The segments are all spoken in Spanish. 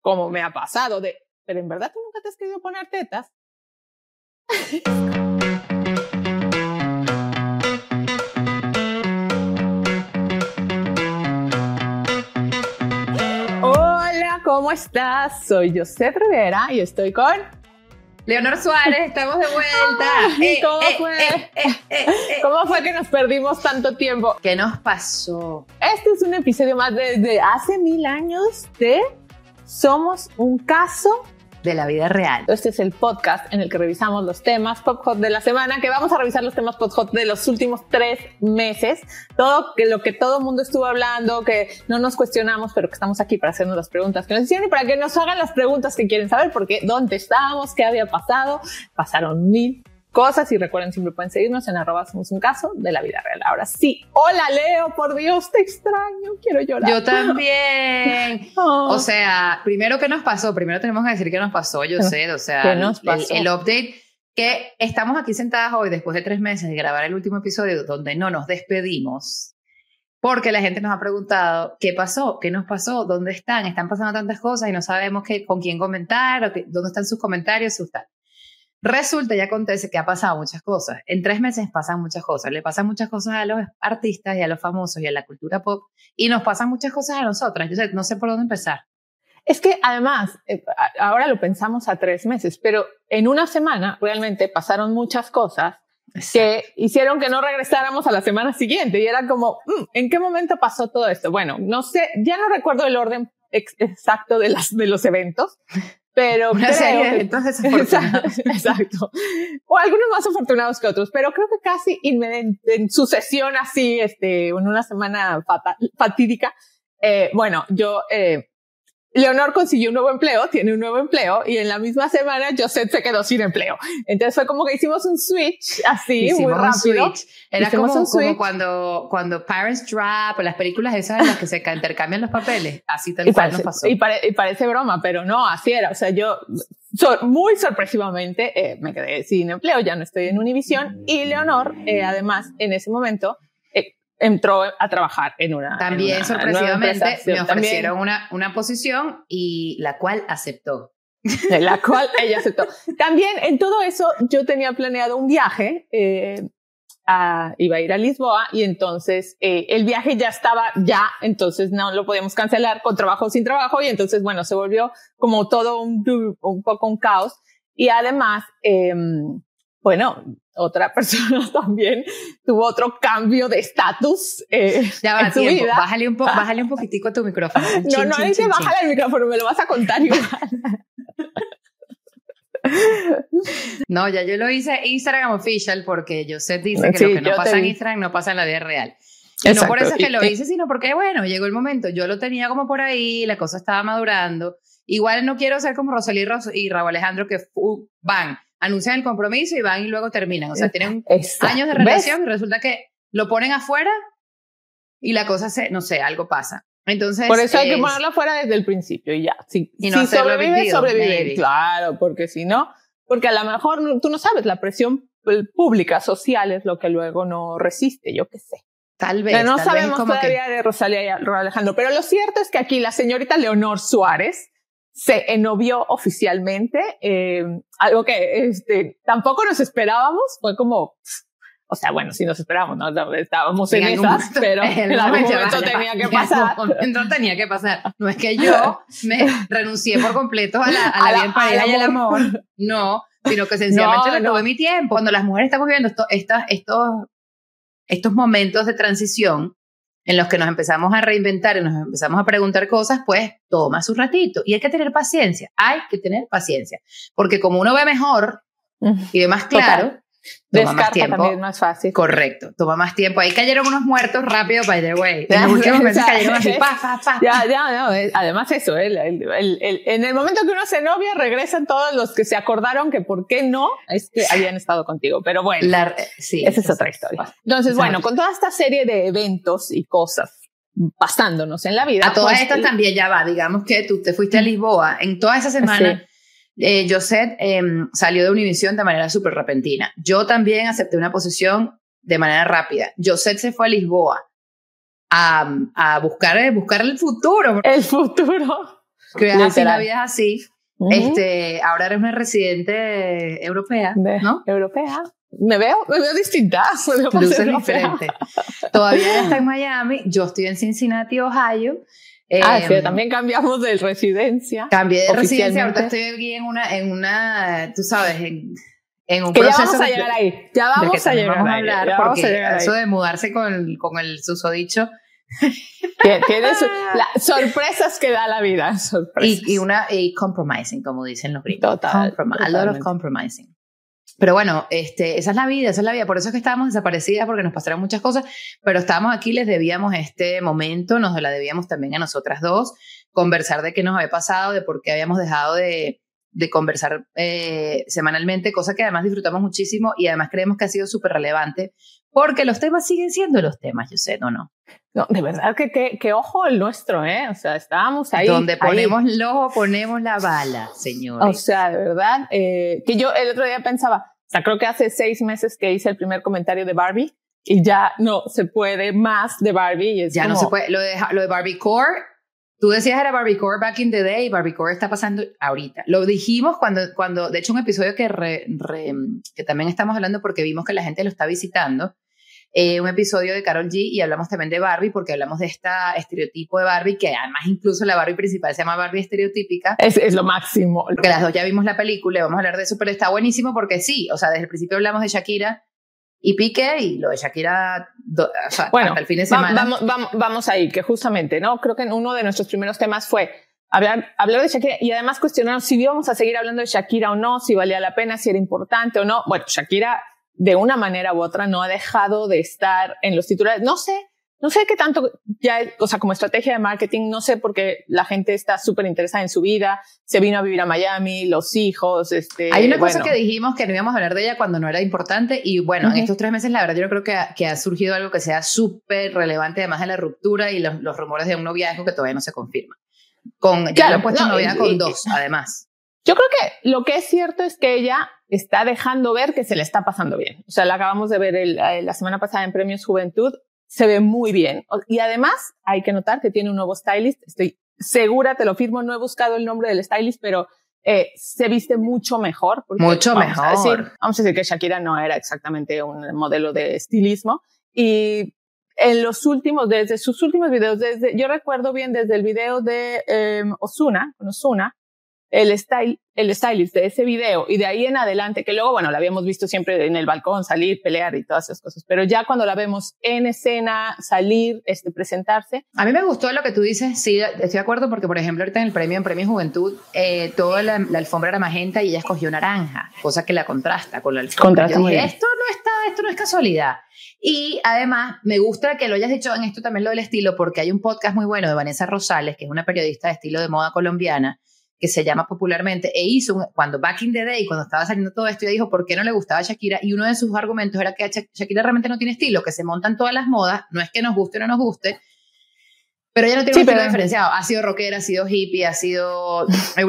como me ha pasado de, pero en verdad tú nunca te has querido poner tetas. Hola, ¿cómo estás? Soy José Rivera y estoy con Leonor Suárez, estamos de vuelta. ¿Cómo eh, fue? Eh, ¿Cómo fue que nos perdimos tanto tiempo? ¿Qué nos pasó? Este es un episodio más desde hace mil años de Somos un caso de la vida real. Este es el podcast en el que revisamos los temas pop hot de la semana, que vamos a revisar los temas pop hot de los últimos tres meses. Todo que lo que todo el mundo estuvo hablando, que no nos cuestionamos, pero que estamos aquí para hacernos las preguntas que nos hicieron y para que nos hagan las preguntas que quieren saber, porque dónde estábamos, qué había pasado. Pasaron mil cosas y recuerden siempre pueden seguirnos en arroba somos un caso de la vida real. Ahora sí, hola Leo, por Dios, te extraño, quiero llorar. Yo también. O sea, primero qué nos pasó, primero tenemos que decir qué nos pasó, yo sé, o sea, El, el, update que estamos aquí sentadas hoy después de tres meses de grabar el último episodio donde no nos despedimos. Porque la gente nos ha preguntado qué pasó, qué nos pasó, dónde están, están pasando tantas cosas y no sabemos qué, con quién comentar o dónde están sus comentarios, sus tal. Resulta y acontece que ha pasado muchas cosas. En tres meses pasan muchas cosas. Le pasan muchas cosas a los artistas y a los famosos y a la cultura pop y nos pasan muchas cosas a nosotras. Yo sé, no sé por dónde empezar. Es que además, eh, ahora lo pensamos a tres meses, pero en una semana realmente pasaron muchas cosas que hicieron que no regresáramos a la semana siguiente y era como, mm, ¿en qué momento pasó todo esto? Bueno, no sé, ya no recuerdo el orden exacto de, las, de los eventos, pero Una serie entonces Exacto. O algunos más afortunados que otros, pero creo que casi en, sucesión así, este, en una semana fatídica, eh, bueno, yo eh, Leonor consiguió un nuevo empleo, tiene un nuevo empleo y en la misma semana Joseph se quedó sin empleo. Entonces fue como que hicimos un switch así, muy rápido. Era como, como, cuando, cuando Parents Trap o las películas esas en las que se intercambian los papeles. Así tal cual nos pasó. Y, parece broma, pero no, así era. O sea, yo muy sorpresivamente eh, me quedé sin empleo, ya no estoy en Univision y Leonor, eh, además, en ese momento entró a trabajar en una. También sorpresivamente me ofrecieron una, una posición y la cual aceptó. La cual ella aceptó. También en todo eso yo tenía planeado un viaje, eh, a, iba a ir a Lisboa y entonces eh, el viaje ya estaba ya, entonces no lo podíamos cancelar con trabajo o sin trabajo y entonces bueno, se volvió como todo un, un poco un caos y además, eh, bueno, otra persona también tuvo otro cambio de estatus eh, ya va, en su vida. Bájale un, po bájale un poquitico a tu micrófono. no, no dice bájale el micrófono, me lo vas a contar igual. no, ya yo lo hice Instagram official porque sé dice que lo que no pasa en Instagram no pasa en la vida real. Y no por eso es que lo hice, sino porque, bueno, llegó el momento. Yo lo tenía como por ahí, la cosa estaba madurando. Igual no quiero ser como Rosalí y Raúl Alejandro que van anuncian el compromiso y van y luego terminan. O sea, tienen años de relación y resulta que lo ponen afuera y la cosa se, no sé, algo pasa. Entonces, Por eso hay que ponerlo afuera desde el principio y ya. Si, y no si sobrevive, sobrevive. Claro, porque si no, porque a lo mejor tú no sabes, la presión pública, social es lo que luego no resiste, yo qué sé. Tal vez. Pero no sabemos todavía de Rosalía y Alejandro. Pero lo cierto es que aquí la señorita Leonor Suárez se enovió oficialmente, eh, algo que este, tampoco nos esperábamos, fue como, o sea, bueno, sí nos esperábamos, ¿no? estábamos en, esas, pero en algún momento tenía que pasar. No tenía que pasar. No es que yo me renuncié por completo a la, a la, bien pareja y al amor, no, sino que sencillamente no, me tuve mi tiempo. Cuando las mujeres estamos viviendo esto, estos, estos momentos de transición, en los que nos empezamos a reinventar y nos empezamos a preguntar cosas, pues toma su ratito. Y hay que tener paciencia, hay que tener paciencia. Porque como uno ve mejor y ve más claro, Toma más tiempo. también más fácil. Correcto, toma más tiempo. Ahí cayeron unos muertos rápido, by the way. En los últimos meses cayeron así, pa, pa, pa. Ya, ya, no. Además eso, el, el, el, en el momento que uno se novia, regresan todos los que se acordaron que por qué no es que habían estado contigo. Pero bueno, La, sí, esa es otra historia. Entonces, bueno, con toda esta serie de eventos y cosas pasándonos en la vida. A todas pues, estas también ya va, digamos que tú te fuiste a Lisboa en toda esa semana eh, Josette em, salió de Univision de manera súper repentina. Yo también acepté una posición de manera rápida. Josette se fue a Lisboa a, a buscar, buscar el futuro. El futuro. Que así, la vida es así. este, ahora eres una residente europea, ¿no? Europea. Me veo, me veo distinta. Me veo diferente. Todavía está en Miami, yo estoy en Cincinnati, Ohio. Ah, sí, em, también cambiamos de residencia. Cambié de residencia, ahorita estoy aquí en una, en una, tú sabes, en, en un que proceso. Ya vamos a llegar ahí. Ya vamos a llegar vamos a hablar, porque eso de mudarse con, con el susodicho. Tiene sorpresas que da la vida. Y, y, una y compromising, como dicen los gringos. Total. a lot of compromising. Pero bueno, este, esa es la vida, esa es la vida. Por eso es que estábamos desaparecidas, porque nos pasaron muchas cosas, pero estábamos aquí, les debíamos este momento, nos la debíamos también a nosotras dos, conversar de qué nos había pasado, de por qué habíamos dejado de, de conversar eh, semanalmente, cosa que además disfrutamos muchísimo y además creemos que ha sido súper relevante, porque los temas siguen siendo los temas, yo sé, ¿no? No, no de verdad que, que, ojo el nuestro, ¿eh? O sea, estábamos ahí. Donde ponemos el ojo, ponemos la bala, señor. O sea, de verdad, eh, que yo el otro día pensaba, o sea, creo que hace seis meses que hice el primer comentario de Barbie y ya no se puede más de Barbie. ya no se puede. Lo de, lo de Barbie Core, tú decías era Barbie Core back in the day, Barbie Core está pasando ahorita. Lo dijimos cuando, cuando de hecho, un episodio que, que también estamos hablando porque vimos que la gente lo está visitando. Eh, un episodio de Carol G y hablamos también de Barbie porque hablamos de este estereotipo de Barbie que además incluso la Barbie principal se llama Barbie estereotípica. Es, es lo máximo. Porque las dos ya vimos la película y vamos a hablar de eso, pero está buenísimo porque sí, o sea, desde el principio hablamos de Shakira y Piqué y lo de Shakira bueno, hasta el fin de semana. Vamos, vamos, vamos ahí, que justamente, ¿no? Creo que uno de nuestros primeros temas fue hablar, hablar de Shakira y además cuestionarnos si íbamos a seguir hablando de Shakira o no, si valía la pena, si era importante o no. Bueno, Shakira de una manera u otra no ha dejado de estar en los titulares. No sé, no sé qué tanto ya, o sea, como estrategia de marketing, no sé porque la gente está súper interesada en su vida, se vino a vivir a Miami, los hijos, este. Hay una cosa que dijimos que no íbamos a hablar de ella cuando no era importante y bueno, en estos tres meses la verdad yo creo que ha, que ha surgido algo que sea súper relevante además de la ruptura y los, los, rumores de un noviazgo que todavía no se confirma. Con, ya lo han puesto novia con dos, además. Yo creo que lo que es cierto es que ella está dejando ver que se le está pasando bien. O sea, la acabamos de ver eh, la semana pasada en Premios Juventud, se ve muy bien. Y además hay que notar que tiene un nuevo stylist. Estoy segura, te lo firmo, no he buscado el nombre del stylist, pero eh, se viste mucho mejor. mucho mejor. vamos a decir que Shakira no era exactamente un modelo de estilismo. Y en los últimos, desde sus últimos videos, desde, yo recuerdo bien desde el video de eh, Osuna, con Osuna, el style, el stylist de ese video y de ahí en adelante, que luego, bueno, la habíamos visto siempre en el balcón, salir, pelear y todas esas cosas, pero ya cuando la vemos en escena, salir, este, presentarse. A mí me gustó lo que tú dices, sí, estoy de acuerdo porque, por ejemplo, ahorita en el premio, en Premio Juventud, eh, toda la, alfombra era magenta y ella escogió naranja, cosa que la contrasta con la alfombra. esto no está, esto no es casualidad. Y además, me gusta que lo hayas dicho en esto también lo del estilo, porque hay un podcast muy bueno de Vanessa Rosales, que es una periodista de estilo de moda colombiana, que se llama popularmente, e hizo, cuando back in the day, cuando estaba saliendo todo esto, ella dijo por qué no le gustaba a Shakira, y uno de sus argumentos era que Shakira realmente no tiene estilo, que se montan todas las modas, no es que nos guste o no nos guste, pero ella no tiene un estilo diferenciado. Ha sido rockera, ha sido hippie, ha sido,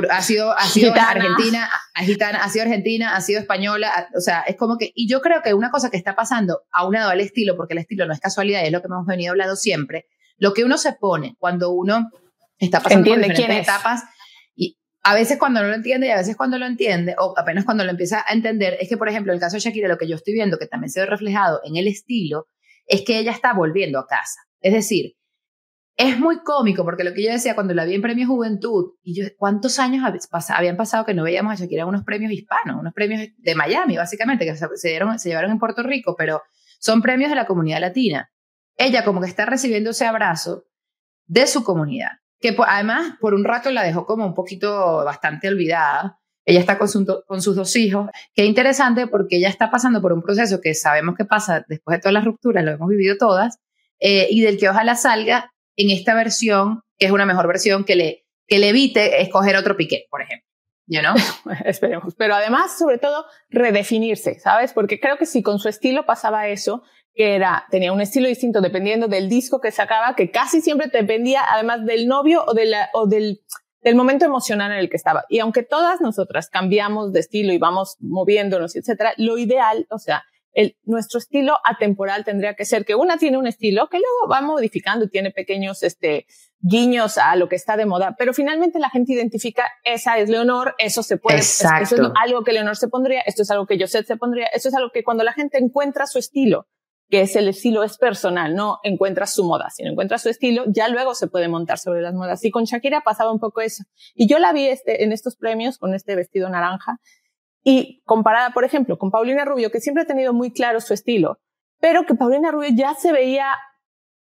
ha sido, ha sido argentina, gitana, ha sido argentina, ha sido española. O sea, es como que, y yo creo que una cosa que está pasando a un lado al estilo, porque el estilo no es casualidad, es lo que hemos venido hablando siempre, lo que uno se pone cuando uno está pasando por diferentes etapas a veces cuando no lo entiende y a veces cuando lo entiende, o apenas cuando lo empieza a entender, es que, por ejemplo, en el caso de Shakira, lo que yo estoy viendo, que también se ve reflejado en el estilo, es que ella está volviendo a casa. Es decir, es muy cómico, porque lo que yo decía cuando la vi en Premio Juventud, y ¿cuántos años habían pasado que no veíamos a Shakira en unos premios hispanos, unos premios de Miami, básicamente, que se, dieron, se llevaron en Puerto Rico, pero son premios de la comunidad latina. Ella como que está recibiendo ese abrazo de su comunidad que además por un rato la dejó como un poquito bastante olvidada. Ella está con, con sus dos hijos. Qué interesante porque ella está pasando por un proceso que sabemos que pasa después de todas las rupturas, lo hemos vivido todas, eh, y del que ojalá salga en esta versión, que es una mejor versión, que le, que le evite escoger otro piqué, por ejemplo. You know? Esperemos. Pero además, sobre todo, redefinirse, ¿sabes? Porque creo que si con su estilo pasaba eso, que era, tenía un estilo distinto dependiendo del disco que sacaba, que casi siempre dependía además del novio o, de la, o del, del momento emocional en el que estaba. Y aunque todas nosotras cambiamos de estilo y vamos moviéndonos, etcétera, lo ideal, o sea, el, nuestro estilo atemporal tendría que ser que una tiene un estilo que luego va modificando y tiene pequeños, este, guiños a lo que está de moda, pero finalmente la gente identifica, esa es Leonor, eso se puede, Exacto. eso es algo que Leonor se pondría, esto es algo que Josette se pondría, eso es algo que cuando la gente encuentra su estilo, que es el estilo es personal, no encuentra su moda, sino encuentra su estilo, ya luego se puede montar sobre las modas. Y con Shakira pasaba un poco eso. Y yo la vi este, en estos premios con este vestido naranja y comparada, por ejemplo, con Paulina Rubio, que siempre ha tenido muy claro su estilo, pero que Paulina Rubio ya se veía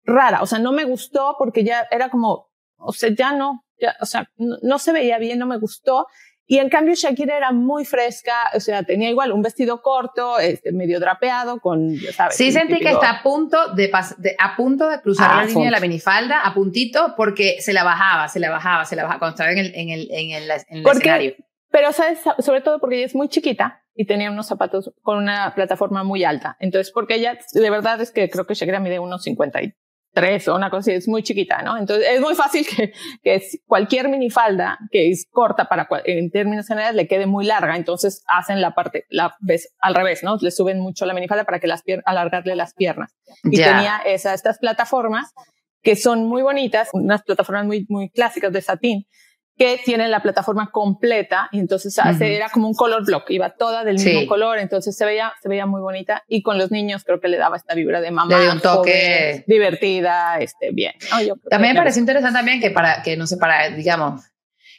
rara, o sea, no me gustó porque ya era como, o sea, ya no, ya, o sea, no, no se veía bien, no me gustó. Y en cambio Shakira era muy fresca, o sea, tenía igual un vestido corto, este, medio drapeado, con, ¿sabes? Sí sentí que está a punto de, de, a punto de cruzar ah, la línea de la minifalda, a puntito, porque se la bajaba, se la bajaba, se la bajaba cuando estaba en el, en el, en el, en el escenario. Pero, ¿sabes? Sobre todo porque ella es muy chiquita y tenía unos zapatos con una plataforma muy alta. Entonces, porque ella, de verdad es que creo que Shakira mide unos 50 y tres o una cosa así, es muy chiquita, ¿no? Entonces es muy fácil que, que cualquier minifalda que es corta para en términos generales le quede muy larga, entonces hacen la parte, la ves al revés, ¿no? Le suben mucho la minifalda para que las alargarle las piernas. Y tenía esa, estas plataformas que son muy bonitas, unas plataformas muy, muy clásicas de satín, que tiene la plataforma completa y entonces hace, era como un color block, iba toda del mismo color, entonces se veía, se veía muy bonita y con los niños creo que le daba esta vibra de mamá. Le dio un toque divertida, este, bien. también me parece interesante también que para, que no sé, para, digamos,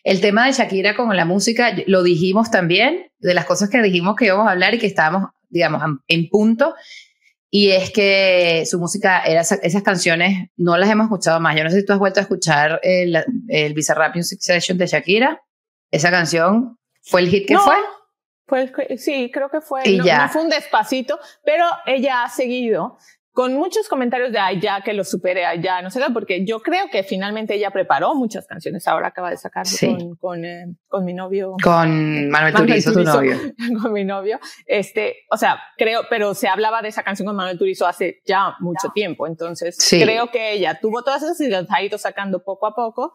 el tema de Shakira con la música, lo dijimos también, de las cosas que dijimos que íbamos a hablar y que estábamos, digamos, en punto, y es que su música, era, esas canciones no las hemos escuchado más. Yo no sé si tú has vuelto a escuchar el, el Bizarrap Music Session de Shakira. Esa canción fue el hit que fue. Pues sí, creo que fue. Y ya. no fue un despacito, pero ella ha seguido con muchos comentarios de, ay, ya que lo supere, ay, ya, no sé, porque yo creo que finalmente ella preparó muchas canciones. Ahora acaba de sacar con, con, eh, con, mi novio. Con Manuel, Turizo, tu novio. con mi novio. Este, o sea, creo, pero se hablaba de esa canción con Manuel Turizo hace ya mucho tiempo. Entonces, creo que ella tuvo todas esas y las ha ido sacando poco a poco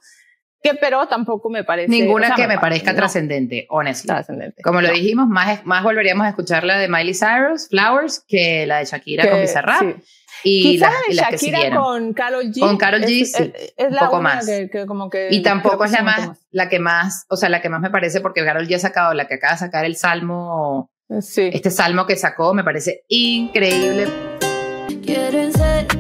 que pero tampoco me parece ninguna que me, parezca trascendente honestly. Trascendente. Como lo dijimos más más volveríamos a escuchar la de Miley Cyrus Flowers que la de Shakira con Bizarrap sí. y, la, y las Shakira que con Carol G con Carol G es, sí es, la poco más. que, como que y tampoco es la más, más, la que más o sea la que más me parece porque Carol G ha sacado la que acaba de sacar el salmo sí. este salmo que sacó me parece increíble. Quieren ser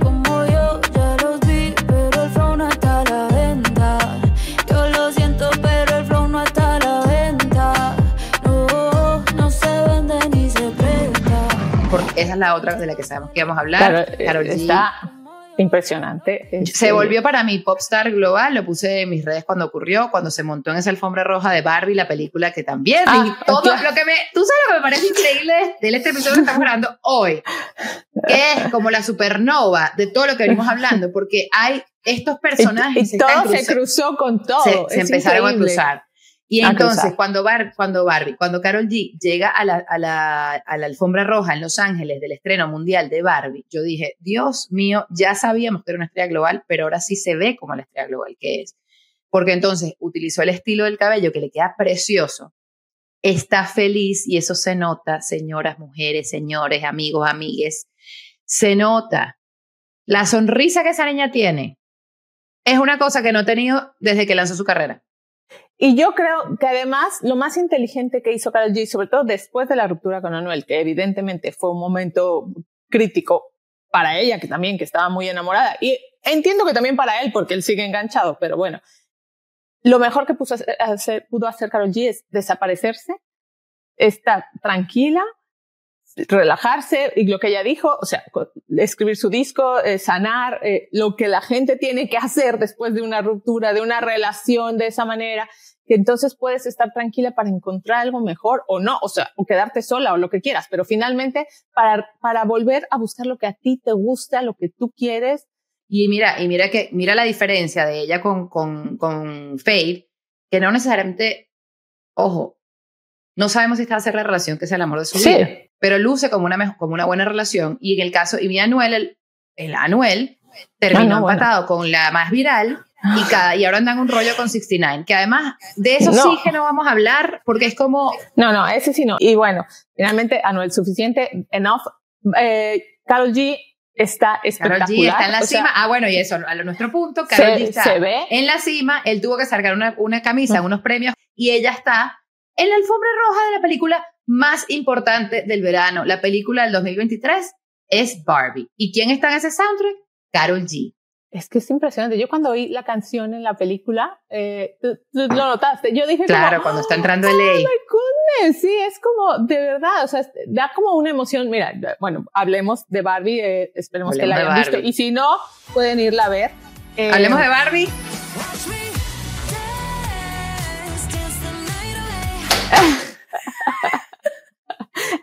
esa es la otra de la que sabemos que íbamos a hablar claro, G está impresionante. Se volvió para mí popstar global, lo puse en mis redes cuando ocurrió, cuando se montó en esa alfombra roja de Barbie, la película que también, Ah, todo claro. lo que me, tú sabes lo que me parece increíble de este episodio que estamos grabando hoy, que es como la supernova de todo lo que venimos hablando, porque hay estos personajes y, todo se cruzó con todo. se, empezaron increíble. a cruzar. Y A entonces, cuando, Bar- cuando Barbie, cuando Carol G llega a la, a, la, a la alfombra roja en Los Ángeles del estreno mundial de Barbie, yo dije, Dios mío, ya sabíamos que era una estrella global, pero ahora sí se ve como la estrella global que es. Porque entonces utilizó el estilo del cabello que le queda precioso, está feliz y eso se nota, señoras, mujeres, señores, amigos, amigues, se nota. La sonrisa que esa niña tiene es una cosa que no ha tenido desde que lanzó su carrera. Y yo creo que además lo más inteligente que hizo Karol G, sobre todo después de la ruptura con Anuel, que evidentemente fue un momento crítico para ella, que también que estaba muy enamorada, y entiendo que también para él, porque él sigue enganchado, pero bueno, lo mejor que puso pudo hacer Karol G es desaparecerse, estar tranquila, relajarse y lo que ella dijo, o sea, escribir su disco, eh, sanar, eh, lo que la gente tiene que hacer después de una ruptura, de una relación de esa manera, que entonces puedes estar tranquila para encontrar algo mejor o no, o sea, o quedarte sola o lo que quieras, pero finalmente para, para volver a buscar lo que a ti te gusta, lo que tú quieres. Y mira, y mira que, mira la diferencia de ella con, con, con Fade, que no necesariamente, ojo, no sabemos si está a hacer la relación que sea el amor de su Sí. vida, pero luce como una, como una buena relación. Y en el caso, y mi Anuel, el, el Anuel, terminó Ah, no, bueno. empatado con la más viral y, cada, y ahora andan un rollo con 69, que además de eso No. sí que no vamos a hablar, porque es como, No, no, ese sí no. Y bueno, finalmente Anuel suficiente, enough, eh, Carol G está espectacular. Carol G está en la cima. ah, bueno, y eso, a nuestro punto, Carol G está se ve. en la cima. Él tuvo que sacar una, una camisa, unos premios, y ella está en la alfombra roja de la película más importante del verano. La película del 2023 es Barbie. ¿Y quién está en ese soundtrack? Carol G. Es que es impresionante. Yo cuando oí la canción en la película, eh, tú, lo notaste. Yo dije, claro, cuando está entrando el ley. Oh sí, es como de verdad, o sea, da como una emoción. Mira, bueno, hablemos de Barbie, eh, esperemos que la hayan visto. Y si no, pueden irla a ver. Eh, hablemos de Barbie.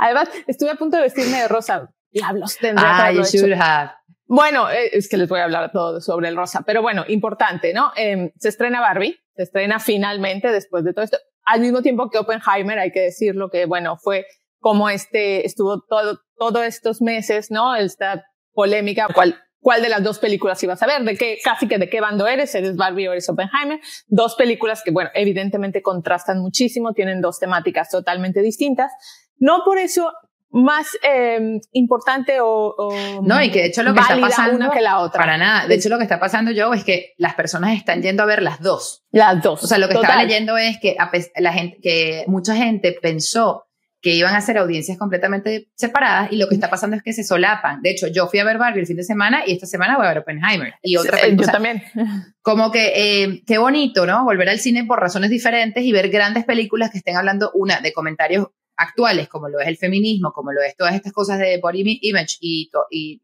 Además, estuve a punto de vestirme de rosa. Diablos, tendría ah, you should have. Bueno, eh, es que les voy a hablar todo sobre el rosa, pero bueno, importante, ¿no? Eh, se estrena Barbie, se estrena finalmente después de todo esto, al mismo tiempo que Oppenheimer, hay que decirlo que, bueno, fue como este, estuvo todo, todos estos meses, ¿no? Esta polémica, cuál, cuál de las dos películas ibas a ver, de qué, casi que de qué bando eres, eres Barbie o eres Oppenheimer. Dos películas que, bueno, evidentemente contrastan muchísimo, tienen dos temáticas totalmente distintas. No por eso más eh, importante o, no y que de hecho lo que está pasando una que la otra para nada de hecho lo que está pasando yo es que las personas están yendo a ver las dos las dos o sea lo que estaba leyendo es que la gente que mucha gente pensó que iban a ser audiencias completamente separadas y lo que está pasando es que se solapan. De hecho, yo fui a ver Barbie el fin de semana y esta semana voy a ver Oppenheimer y otra película. Yo también. Como que eh, qué bonito, ¿no? Volver al cine por razones diferentes y ver grandes películas que estén hablando una de comentarios actuales, como lo es el feminismo, como lo es todas estas cosas de body image y,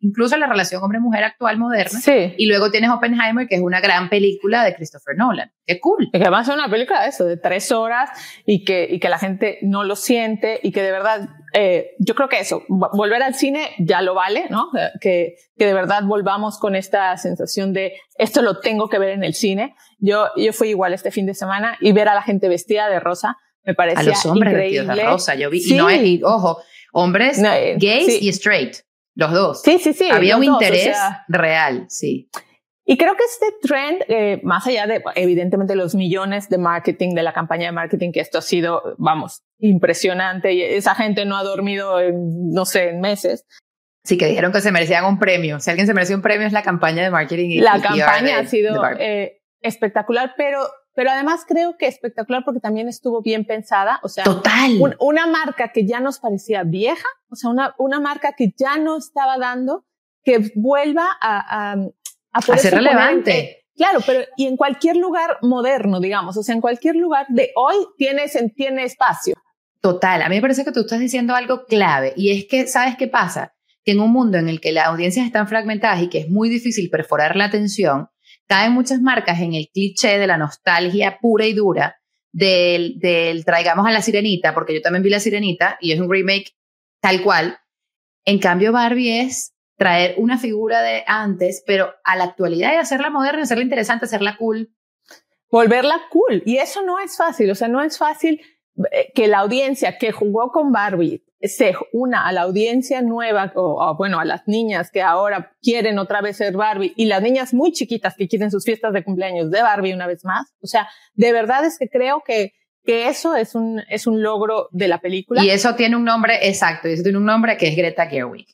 incluso la relación hombre-mujer actual moderna. Sí. Y luego tienes Oppenheimer, que es una gran película de Christopher Nolan. Qué cool. Y que además es una película de eso, de tres horas y que, y que la gente no lo siente y que de verdad, eh, yo creo que eso, volver al cine ya lo vale, ¿no? Que, que de verdad volvamos con esta sensación de esto lo tengo que ver en el cine. Yo, yo fui igual este fin de semana y ver a la gente vestida de rosa me parecía A los hombres increíble. de rosa, yo vi. Y no es, ojo, hombres eh, gays y straight, los dos. Sí, sí, sí. Había un interés real, sí. Y creo que este trend, eh, más allá de, evidentemente, los millones de marketing, de la campaña de marketing, que esto ha sido, vamos, impresionante, y esa gente no ha dormido, en, no sé, en meses. Sí, que dijeron que se merecían un premio. Si alguien se merecía un premio es la campaña de marketing. Y, la campaña ha sido eh, espectacular, pero pero además creo que espectacular porque también estuvo bien pensada. O sea, Total. una marca que ya nos parecía vieja, o sea, una, una marca que ya no estaba dando, que vuelva a, a, a, ser relevante. claro, pero y en cualquier lugar moderno, digamos, o sea, en cualquier lugar de hoy tiene, tiene espacio. Total, a mí me parece que tú estás diciendo algo clave y es que, ¿sabes qué pasa? Que en un mundo en el que las audiencias están fragmentadas y que es muy difícil perforar la atención, caen muchas marcas en el cliché de la nostalgia pura y dura del, del traigamos a la sirenita, porque yo también vi la sirenita y es un remake tal cual. En cambio, Barbie es traer una figura de antes, pero a la actualidad y hacerla moderna, hacerla interesante, hacerla cool. Volverla cool. Y eso no es fácil, o sea, no es fácil eh, que la audiencia que jugó con Barbie se una a la audiencia nueva o, bueno a las niñas que ahora quieren otra vez ser Barbie y las niñas muy chiquitas que quieren sus fiestas de cumpleaños de Barbie una vez más. O sea de verdad es que creo que que eso es un es un logro de la película. Y eso tiene un nombre exacto y eso tiene un nombre que es Greta Gerwig.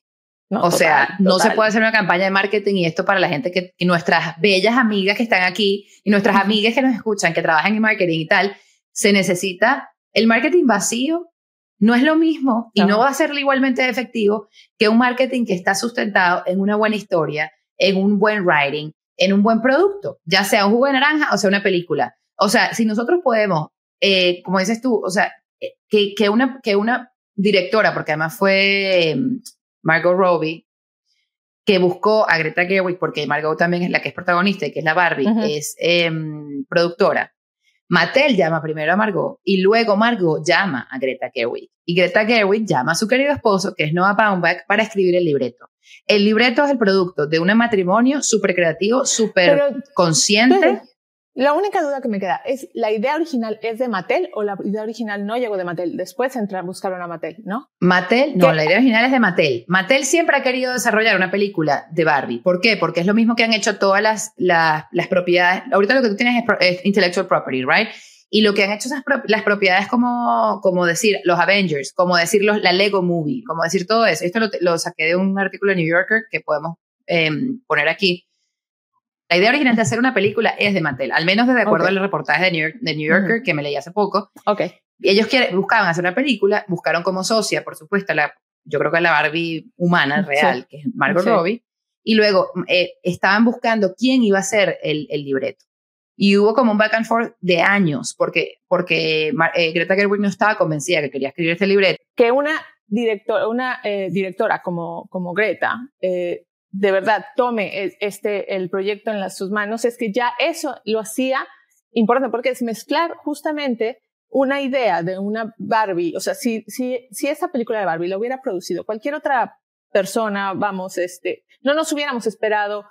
O sea, no se puede hacer una campaña de marketing y esto para la gente que, y nuestras bellas amigas que están aquí y nuestras amigas que nos escuchan, que trabajan en marketing y tal, se necesita el marketing vacío no es lo mismo y no va a ser igualmente efectivo que un marketing que está sustentado en una buena historia, en un buen writing, en un buen producto, ya sea un jugo de naranja o sea una película. O sea, si nosotros podemos, eh, como dices tú, o sea, eh, que, que, una, que una directora, porque además fue em, Margot Robbie, que buscó a Greta Gerwig, porque Margot también es la que es protagonista y que es la Barbie, es em, productora, Mattel llama primero a Margot y luego Margot llama a Greta Gerwig. Y Greta Gerwig llama a su querido esposo, que es Noah Baumbach, para escribir el libreto. El libreto es el producto de un matrimonio súper creativo, súper consciente. La única duda que me queda es, ¿la idea original es de Mattel o la idea original no llegó de Mattel? Después entrar a buscar una Mattel, ¿no? Mattel, no, la idea original es de Mattel. Mattel siempre ha querido desarrollar una película de Barbie. ¿Por qué? Porque es lo mismo que han hecho todas las, las, propiedades. Ahorita lo que tú tienes es, intellectual property, ¿right? y lo que han hecho esas las propiedades como, como decir los Avengers, como decir los, la Lego Movie, como decir todo eso. Esto lo, saqué de un artículo de New Yorker que podemos em, poner aquí. La idea original de hacer una película es de Mattel, al menos de acuerdo al reportaje de New, York, de New Yorker que me leí hace poco. Okay. Y ellos quieren, buscaban hacer una película, buscaron como socia, por supuesto, la, yo creo que la Barbie humana real, que es Margot Robbie, y luego eh, estaban buscando quién iba a ser el, el libreto. Y hubo como un back and forth de años, porque, porque eh, Greta Gerwig no estaba convencida que quería escribir este libreto. Que una, director, una eh, directora como, como Greta eh, de verdad tome este, el proyecto en las, sus manos, es que ya eso lo hacía importante, porque es mezclar justamente una idea de una Barbie, o sea, si, si, si esa película de Barbie lo hubiera producido cualquier otra persona, vamos, este, no nos hubiéramos esperado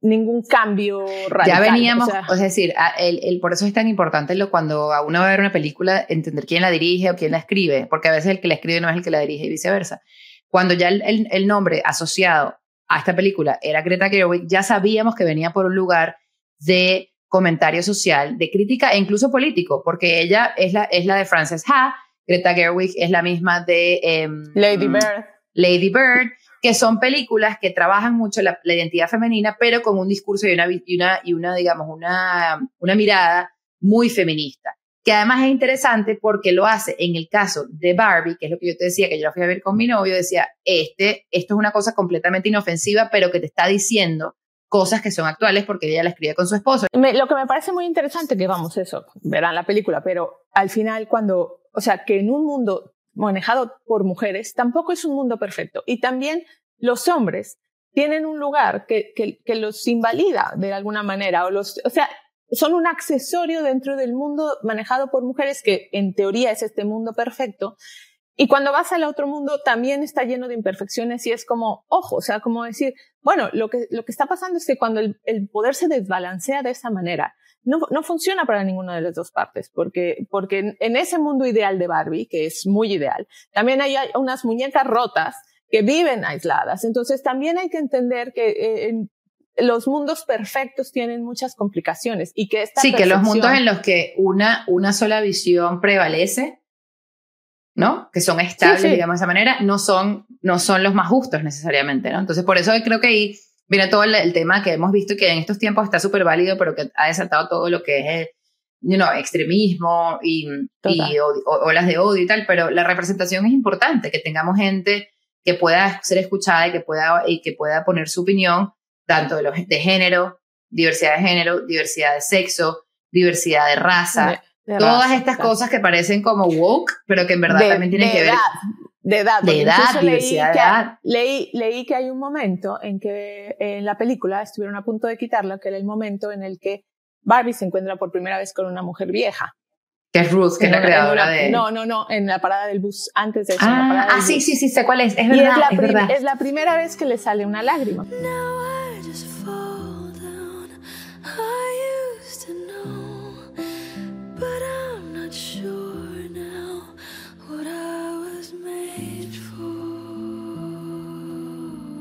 ningún cambio radical. Ya veníamos, es decir, el, el, por eso es tan importante lo, cuando a uno va a ver una película entender quién la dirige o quién la escribe, porque a veces el que la escribe no es el que la dirige y viceversa. Cuando ya el, el nombre asociado a esta película era Greta Gerwig, ya sabíamos que venía por un lugar de comentario social, de crítica e incluso político, porque ella es la, es la de Frances Ha, Greta Gerwig es la misma de em, Lady Bird. Lady Bird, que son películas que trabajan mucho la, identidad femenina, pero con un discurso y una, y una, y una digamos, una, una mirada muy feminista. Que además es interesante porque lo hace en el caso de Barbie, que es lo que yo te decía, que yo la fui a ver con mi novio, decía, este, esto es una cosa completamente inofensiva, pero que te está diciendo cosas que son actuales porque ella la escribe con su esposo. lo que me parece muy interesante, que vamos, eso, verán la película, pero al final cuando, o sea, que en un mundo manejado por mujeres, tampoco es un mundo perfecto. Y también los hombres tienen un lugar que, que, los invalida de alguna manera, o, los, o sea, son un accesorio dentro del mundo manejado por mujeres que en teoría es este mundo perfecto. Y cuando vas al otro mundo también está lleno de imperfecciones y es como, ojo, o sea, como decir, bueno, lo que, lo que está pasando es que cuando el, el poder se desbalancea de esa manera, no, no funciona para ninguna de las dos partes, porque, porque en ese mundo ideal de Barbie, que es muy ideal, también hay unas muñecas rotas que viven aisladas. Entonces también hay que entender que eh, los mundos perfectos tienen muchas complicaciones y que esta Sí, que los mundos en los que una, una sola visión prevalece, ¿no? Que son estables, digamos de esa manera, no son, no son los más justos necesariamente, ¿no? Entonces por eso creo que ahí viene todo el, tema que hemos visto que en estos tiempos está súper válido, pero que ha desatado todo lo que es el you know, extremismo y, y olas de odio y tal, pero la representación es importante, que tengamos gente que pueda ser escuchada y que pueda, y que pueda poner su opinión, tanto de, los, de género, diversidad de género, diversidad de sexo, diversidad de raza, todas estas cosas que parecen como woke, pero que en verdad también tienen que ver de edad. De edad, diversidad de edad. Leí, leí que hay un momento en que en la película estuvieron a punto de quitarla, que era el momento en el que Barbie se encuentra por primera vez con una mujer vieja. Que es Ruth, que es la creadora de... No, no, no, en la parada del bus, antes de eso. Ah, ah sí, sí, sí, sé cuál es, es verdad, es, la es, verdad. es la primera vez que le sale una lágrima.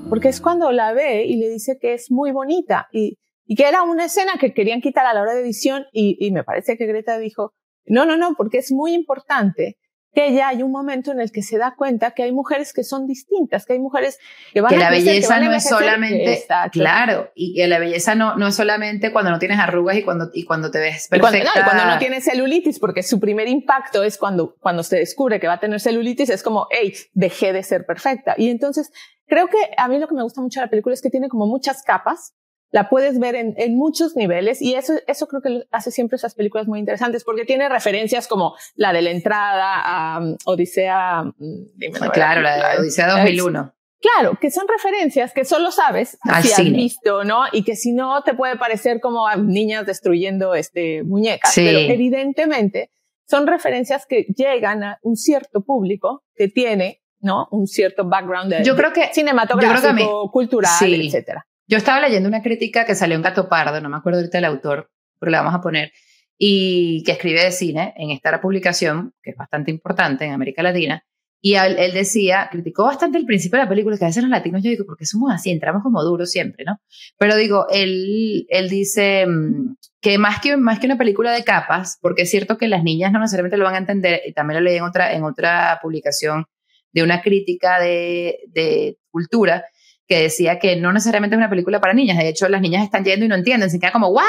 Porque es cuando la ve y le dice que es muy bonita y, y que era una escena que querían quitar a la hora de edición y, y me parece que Greta dijo, no, no, no, porque es muy importante que ya hay un momento en el que se da cuenta que hay mujeres que son distintas, que hay mujeres que van que a la belleza no es solamente claro y que la belleza no, no es solamente cuando no tienes arrugas y cuando y cuando te ves perfecta cuando, no, cuando no tienes celulitis porque su primer impacto es cuando cuando se descubre que va a tener celulitis es como hey dejé de ser perfecta y entonces creo que a mí lo que me gusta mucho de la película es que tiene como muchas capas la puedes ver en, en, muchos niveles y eso, eso creo que hace siempre esas películas muy interesantes porque tiene referencias como la de la entrada a um, Odisea. Mm, claro, la de Odisea 2001. Claro, que son referencias que solo sabes si has visto, ¿no? Y que si no te puede parecer como a niñas destruyendo este, muñecas. Pero evidentemente son referencias que llegan a un cierto público que tiene, ¿no? Un cierto background de, yo creo que, cinematográfico, cultural, etcétera. Yo estaba leyendo una crítica que salió en Gato Pardo, no me acuerdo ahorita el autor, pero la vamos a poner, y que escribe de cine en esta publicación, que es bastante importante en América Latina, Y él, decía, criticó bastante el principio de la película, que a veces los latinos, yo digo, porque somos así, entramos como duros siempre, ¿no? Pero digo, él, él dice mm, que más, que más que una película de capas, porque es cierto que las niñas no necesariamente lo van a entender, y también lo leí en otra, en otra publicación de una crítica de, cultura, que decía que no necesariamente es una película para niñas, de hecho las niñas están yendo y no entienden, se quedan como, ¿what?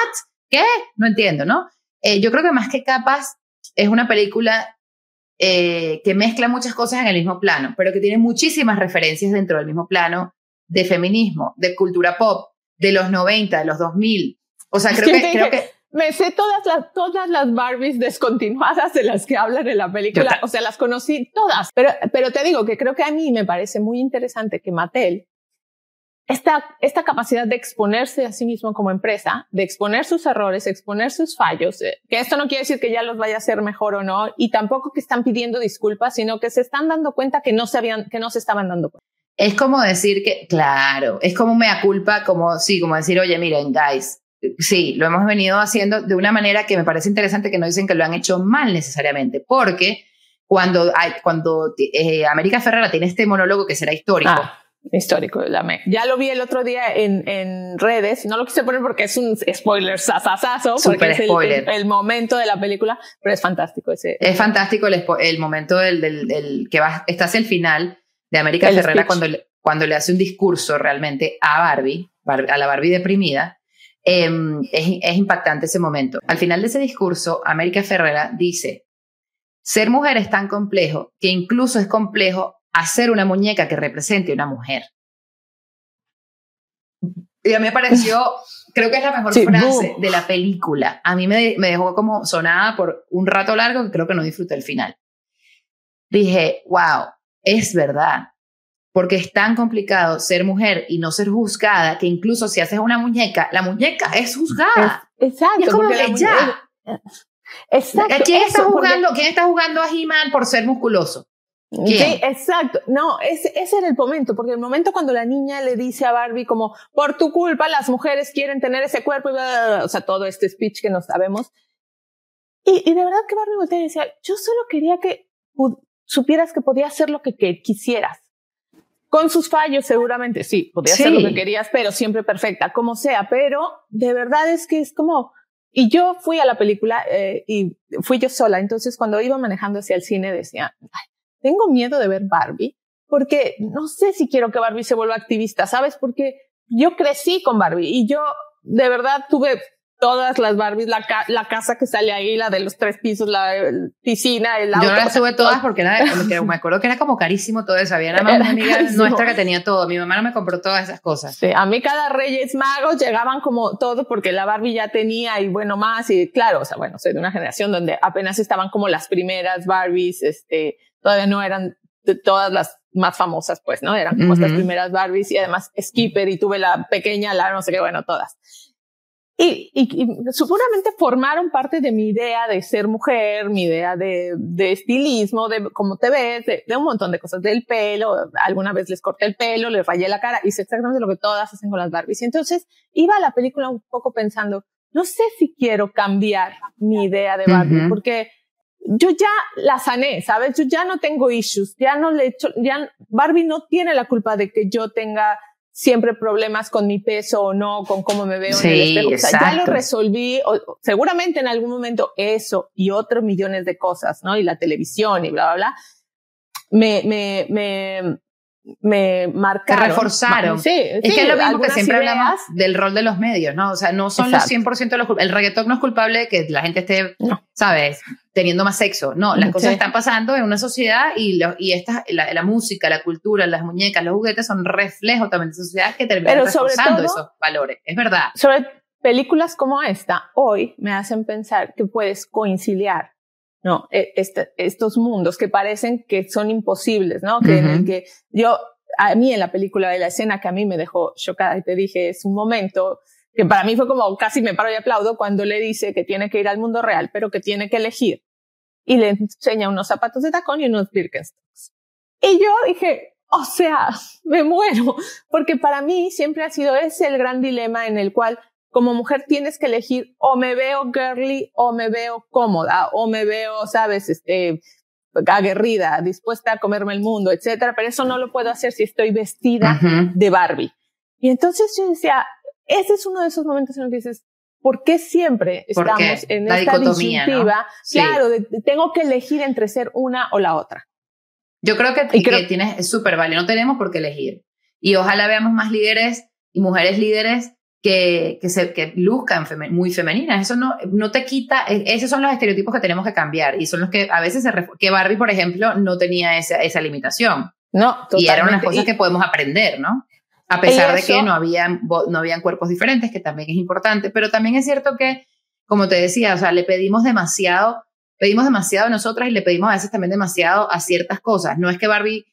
¿Qué? No entiendo, ¿no? Eh, yo creo que más que capas es una película eh, que mezcla muchas cosas en el mismo plano, pero que tiene muchísimas referencias dentro del mismo plano de feminismo, de cultura pop, de los 90, de los 2000. O sea, creo que, creo que me sé todas las, todas las Barbies descontinuadas de las que hablan en la película. O sea, las conocí todas. Pero, pero te digo que creo que a mí me parece muy interesante que Mattel esta, esta capacidad de exponerse a sí mismo como empresa, de exponer sus errores, exponer sus fallos, eh, que esto no quiere decir que ya los vaya a hacer mejor o no, y tampoco que están pidiendo disculpas, sino que se están dando cuenta que no se habían, que no se estaban dando cuenta. Es como decir que, claro, es como mea culpa, como, sí, como decir, oye, miren, guys, sí, lo hemos venido haciendo de una manera que me parece interesante que no dicen que lo han hecho mal necesariamente, porque cuando, hay, cuando eh, América Ferrara tiene este monólogo que será histórico, ah histórico la. Ya lo vi el otro día en, en redes, no lo quise poner porque es un spoiler sasasazo, porque es el, momento de la película, pero es fantástico ese. Es fantástico el, el momento del, del, que va, está hacia el final de América Ferrera cuando, cuando le hace un discurso realmente a Barbie, a la Barbie deprimida. Em, es, es impactante ese momento. Al final de ese discurso, América Ferrera dice, ser mujer es tan complejo que incluso es complejo hacer una muñeca que represente a una mujer. Y a mí me pareció, creo que es la mejor frase de la película. A mí me, me, dejó como sonada por un rato largo que creo que no disfruté el final. Dije, wow, es verdad. Porque es tan complicado ser mujer y no ser juzgada que incluso si haces una muñeca, la muñeca es juzgada. exacto. es como que ya. Exacto. ¿Quién está, jugando, ¿Quién está jugando a He-Man por ser musculoso? Sí, exacto. No, ese, ese era el momento, porque el momento cuando la niña le dice a Barbie como, por tu culpa las mujeres quieren tener ese cuerpo, y o sea, todo este speech que nos sabemos. Y, y de verdad que Barbie voltea y decía, yo solo quería que supieras que podía hacer lo que, quisieras. Con sus fallos, seguramente, sí, podía hacer lo que querías, pero siempre perfecta, como sea. Pero de verdad es que es como, y yo fui a la película eh, y fui yo sola. Entonces, cuando iba manejando hacia el cine, decía, Ay, tengo miedo de ver Barbie porque no sé si quiero que Barbie se vuelva activista, ¿sabes? Porque yo crecí con Barbie y yo de verdad tuve todas las Barbies, la, la casa que sale ahí, la de los tres pisos, la, piscina, el auto. Yo no las tuve todas porque era, me acuerdo que era como carísimo todo eso. Había una amiga nuestra que tenía todo. Mi mamá no me compró todas esas cosas. Sí, a mí cada Reyes Magos llegaban como todo porque la Barbie ya tenía y bueno más. Y claro, o sea, bueno, soy de una generación donde apenas estaban como las primeras Barbies, este, todavía no eran todas las más famosas, pues, ¿no? Eran como estas primeras Barbies y además Skipper y tuve la pequeña, la no sé qué, bueno, todas. Y, y, seguramente formaron parte de mi idea de ser mujer, mi idea de, de estilismo, de cómo te ves, de, un montón de cosas, del pelo. Alguna vez les corté el pelo, les rayé la cara, hice exactamente lo que todas hacen con las Barbies. Y entonces iba a la película un poco pensando, no sé si quiero cambiar mi idea de Barbie, porque yo ya la sané, ¿sabes? Yo ya no tengo issues, ya no le echo, ya Barbie no tiene la culpa de que yo tenga siempre problemas con mi peso o no, con cómo me veo en el espejo. O sea, ya lo resolví, o, seguramente en algún momento eso y otros millones de cosas, ¿no? Y la televisión y bla, bla, bla, me, me, me, me marcaron. reforzaron. Sí, es que es lo mismo que siempre hablamos del rol de los medios, ¿no? O sea, no son los 100% de los El reggaetón no es culpable de que la gente esté, ¿sabes? Teniendo más sexo. No, las cosas están pasando en una sociedad y, y esta, la, música, la cultura, las muñecas, los juguetes son reflejos también de esa sociedad que terminan reforzando esos valores. Es verdad. Sobre películas como esta, hoy me hacen pensar que puedes conciliar ¿no? E, este, estos mundos que parecen que son imposibles, ¿no? Que en el que yo, a mí en la película de la escena que a mí me dejó chocada y te dije, es un momento que para mí fue como casi me paro y aplaudo cuando le dice que tiene que ir al mundo real, pero que tiene que elegir. Y le enseña unos zapatos de tacón y unos Birkenstocks. Y yo dije, o sea, me muero, porque para mí siempre ha sido ese el gran dilema en el cual como mujer tienes que elegir o me veo girly o me veo cómoda o me veo, sabes, este, aguerrida, dispuesta a comerme el mundo, etcétera, pero eso no lo puedo hacer si estoy vestida de Barbie. Y entonces yo decía, ese es uno de esos momentos en los que dices, ¿por qué siempre estamos en esta disyuntiva? Claro, tengo que elegir entre ser una o la otra. Yo creo que, que tienes, es súper válido, no tenemos por qué elegir. Y ojalá veamos más líderes y mujeres líderes que, que, se, que luzcan muy femeninas. Eso no, no te quita, e, esos son los estereotipos que tenemos que cambiar y son los que a veces se, que Barbie, por ejemplo, no tenía esa, esa limitación. No, totalmente. Y eran unas cosas que podemos aprender, ¿no? A pesar de que no habían, no habían cuerpos diferentes, que también es importante, pero también es cierto que, como te decía, o sea, le pedimos demasiado, pedimos demasiado a nosotras y le pedimos a veces también demasiado a ciertas cosas. No es que Barbie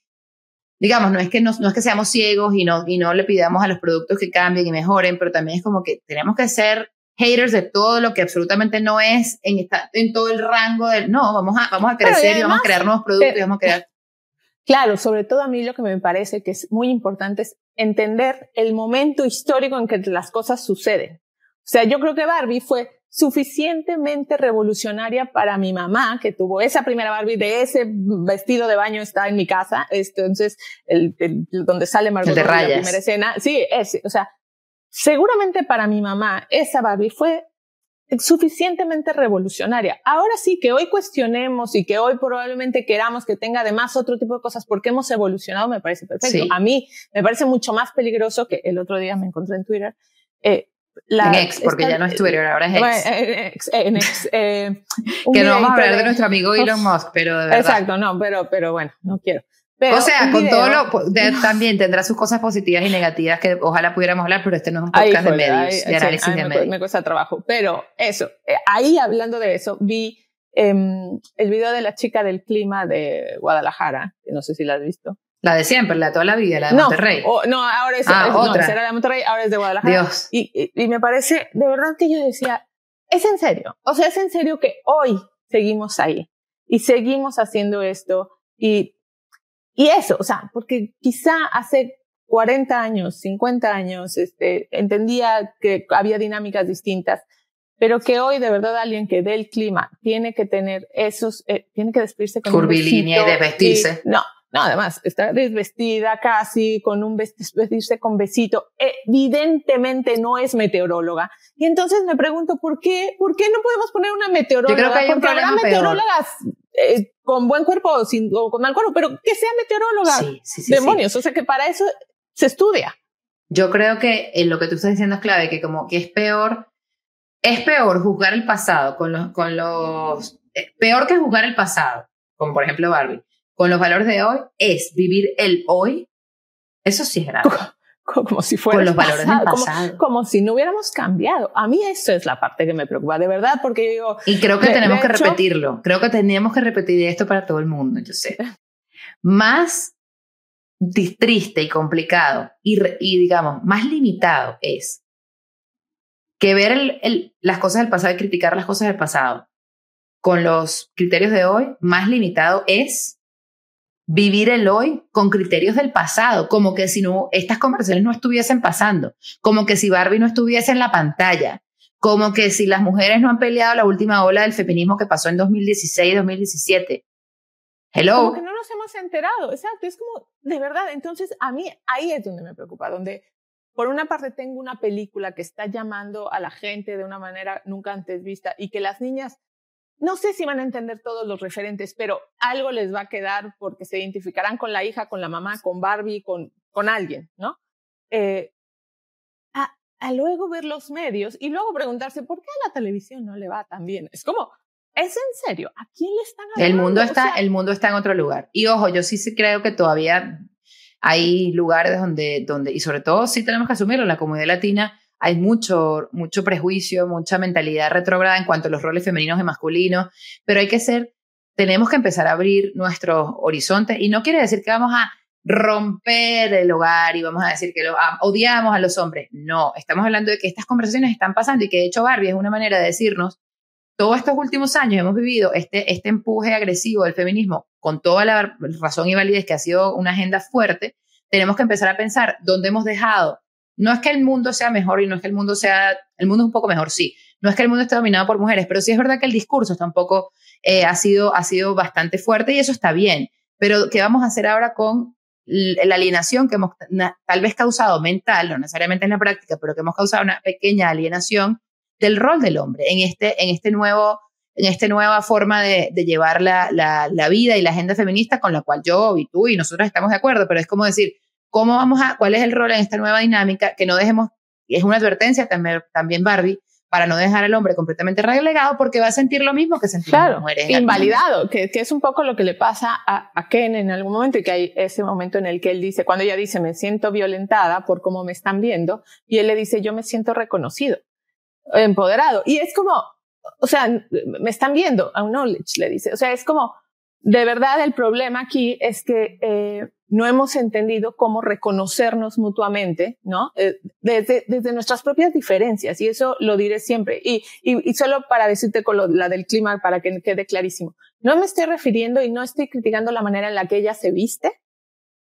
digamos, no es que, no, no, es que seamos ciegos y no, y no le pidamos a los productos que cambien y mejoren, pero también es como que tenemos que ser haters de todo lo que absolutamente no es en, esta, en todo el rango del, no, vamos a, vamos a crecer y, vamos a crear nuevos productos y vamos a crear. Claro, sobre todo a mí lo que me parece que es muy importante es entender el momento histórico en que las cosas suceden. O sea, yo creo que Barbie fue suficientemente revolucionaria para mi mamá, que tuvo esa primera Barbie de ese vestido de baño está en mi casa, entonces, el, donde sale Margot en la primera escena, sí, ese, o sea, seguramente para mi mamá esa Barbie fue suficientemente revolucionaria. Ahora sí que hoy cuestionemos y que hoy probablemente queramos que tenga además otro tipo de cosas porque hemos evolucionado, me parece perfecto. A mí me parece mucho más peligroso que el otro día me encontré en Twitter. Eh, la, en ex, porque ya no es Twitter, ahora es ex. en ex eh, que no vamos a hablar de, nuestro amigo Elon Musk, pero de verdad. Exacto, no, pero, pero bueno, no quiero. o sea, con todo lo, también tendrá sus cosas positivas y negativas que ojalá pudiéramos hablar, pero este no es un podcast de medios, de análisis de medios. Me, cuesta trabajo, pero eso, eh, ahí hablando de eso, vi em, el video de la chica del clima de Guadalajara, que no sé si la has visto. La de siempre, la de toda la vida, la de Monterrey. no, ahora es, ah, otra. era la de Monterrey, ahora es de Guadalajara. Dios. Y, y, me parece, de verdad que yo decía, es en serio. O sea, es en serio que hoy seguimos ahí y seguimos haciendo esto y, y eso, o sea, porque quizá hace 40 años, 50 años, este, entendía que había dinámicas distintas, pero que hoy de verdad alguien que dé el clima tiene que tener esos, eh, tiene que despedirse con curvilínea y desvestirse. no, no, además, está desvestida casi, con un vestirse con besito. Evidentemente no es meteoróloga. Y entonces me pregunto, ¿por qué, por qué no podemos poner una meteoróloga? Yo creo que hay Porque habrá meteorólogas eh, con buen cuerpo o, sin, o con mal cuerpo, pero que sea meteoróloga. Sí, sí, sí, Demonios. O sea que para eso se estudia. Yo creo que en lo que tú estás diciendo es clave, que como que es peor, es peor juzgar el pasado con los, con los, eh, peor que juzgar el pasado, como por ejemplo Barbie con los valores de hoy es vivir el hoy. Eso sí es grave. Como, si fuera con los valores del pasado. Como, si no hubiéramos cambiado. A mí eso es la parte que me preocupa, de verdad, porque yo digo... Y creo que tenemos que repetirlo. Creo que tenemos que repetir esto para todo el mundo, yo sé. Más triste y complicado y, y digamos, más limitado es que ver el, las cosas del pasado y criticar las cosas del pasado con los criterios de hoy, más limitado es vivir el hoy con criterios del pasado, como que si no, estas conversaciones no estuviesen pasando, como que si Barbie no estuviese en la pantalla, como que si las mujeres no han peleado la última ola del feminismo que pasó en 2016, 2017. Hello. Como que no nos hemos enterado, exacto, es como, de verdad, entonces a mí ahí es donde me preocupa, donde por una parte tengo una película que está llamando a la gente de una manera nunca antes vista y que las niñas no sé si van a entender todos los referentes, pero algo les va a quedar porque se identificarán con la hija, con la mamá, con Barbie, con, con alguien, ¿no? Eh, a, a, luego ver los medios y luego preguntarse por qué a la televisión no le va tan bien. Es como, ¿es en serio? ¿A quién le están hablando? El mundo está, el mundo está en otro lugar. Y ojo, yo sí, sí creo que todavía hay lugares donde, donde, y sobre todo sí tenemos que asumirlo, la comunidad latina hay mucho, mucho prejuicio, mucha mentalidad retrógrada en cuanto a los roles femeninos y masculinos, pero hay que ser, tenemos que empezar a abrir nuestros horizontes y no quiere decir que vamos a romper el hogar y vamos a decir que lo, odiamos a los hombres. No, estamos hablando de que estas conversaciones están pasando y que de hecho Barbie es una manera de decirnos, todos estos últimos años hemos vivido este, este empuje agresivo del feminismo con toda la razón y validez que ha sido una agenda fuerte, tenemos que empezar a pensar dónde hemos dejado no es que el mundo sea mejor y no es que el mundo sea, el mundo es un poco mejor, sí, no es que el mundo esté dominado por mujeres, pero sí es verdad que el discurso tampoco eh, ha, sido, ha sido bastante fuerte y eso está bien. Pero, ¿qué vamos a hacer ahora con la alienación que hemos tal vez causado mental, no necesariamente en la práctica, pero que hemos causado una pequeña alienación del rol del hombre en este, en este nuevo en esta nueva forma de, llevar la, la, vida y la agenda feminista con la cual yo y tú y nosotros estamos de acuerdo, pero es como decir, ¿cómo vamos a, cuál es el rol en esta nueva dinámica? Que no dejemos, es una advertencia también, también Barbie, para no dejar al hombre completamente relegado porque va a sentir lo mismo que sentimos claro, mujeres. Invalidado, que, que, es un poco lo que le pasa a, a, Ken en algún momento y que hay ese momento en el que él dice, cuando ella dice, me siento violentada por cómo me están viendo, y él le dice, yo me siento reconocido, empoderado. Y es como, o sea, me están viendo, knowledge le dice. O sea, es como, de verdad el problema aquí es que eh, no hemos entendido cómo reconocernos mutuamente, ¿no? Eh, desde, desde nuestras propias diferencias, y eso lo diré siempre. Y, y, y solo para decirte con lo, la del clima, para que quede clarísimo, no me estoy refiriendo y no estoy criticando la manera en la que ella se viste,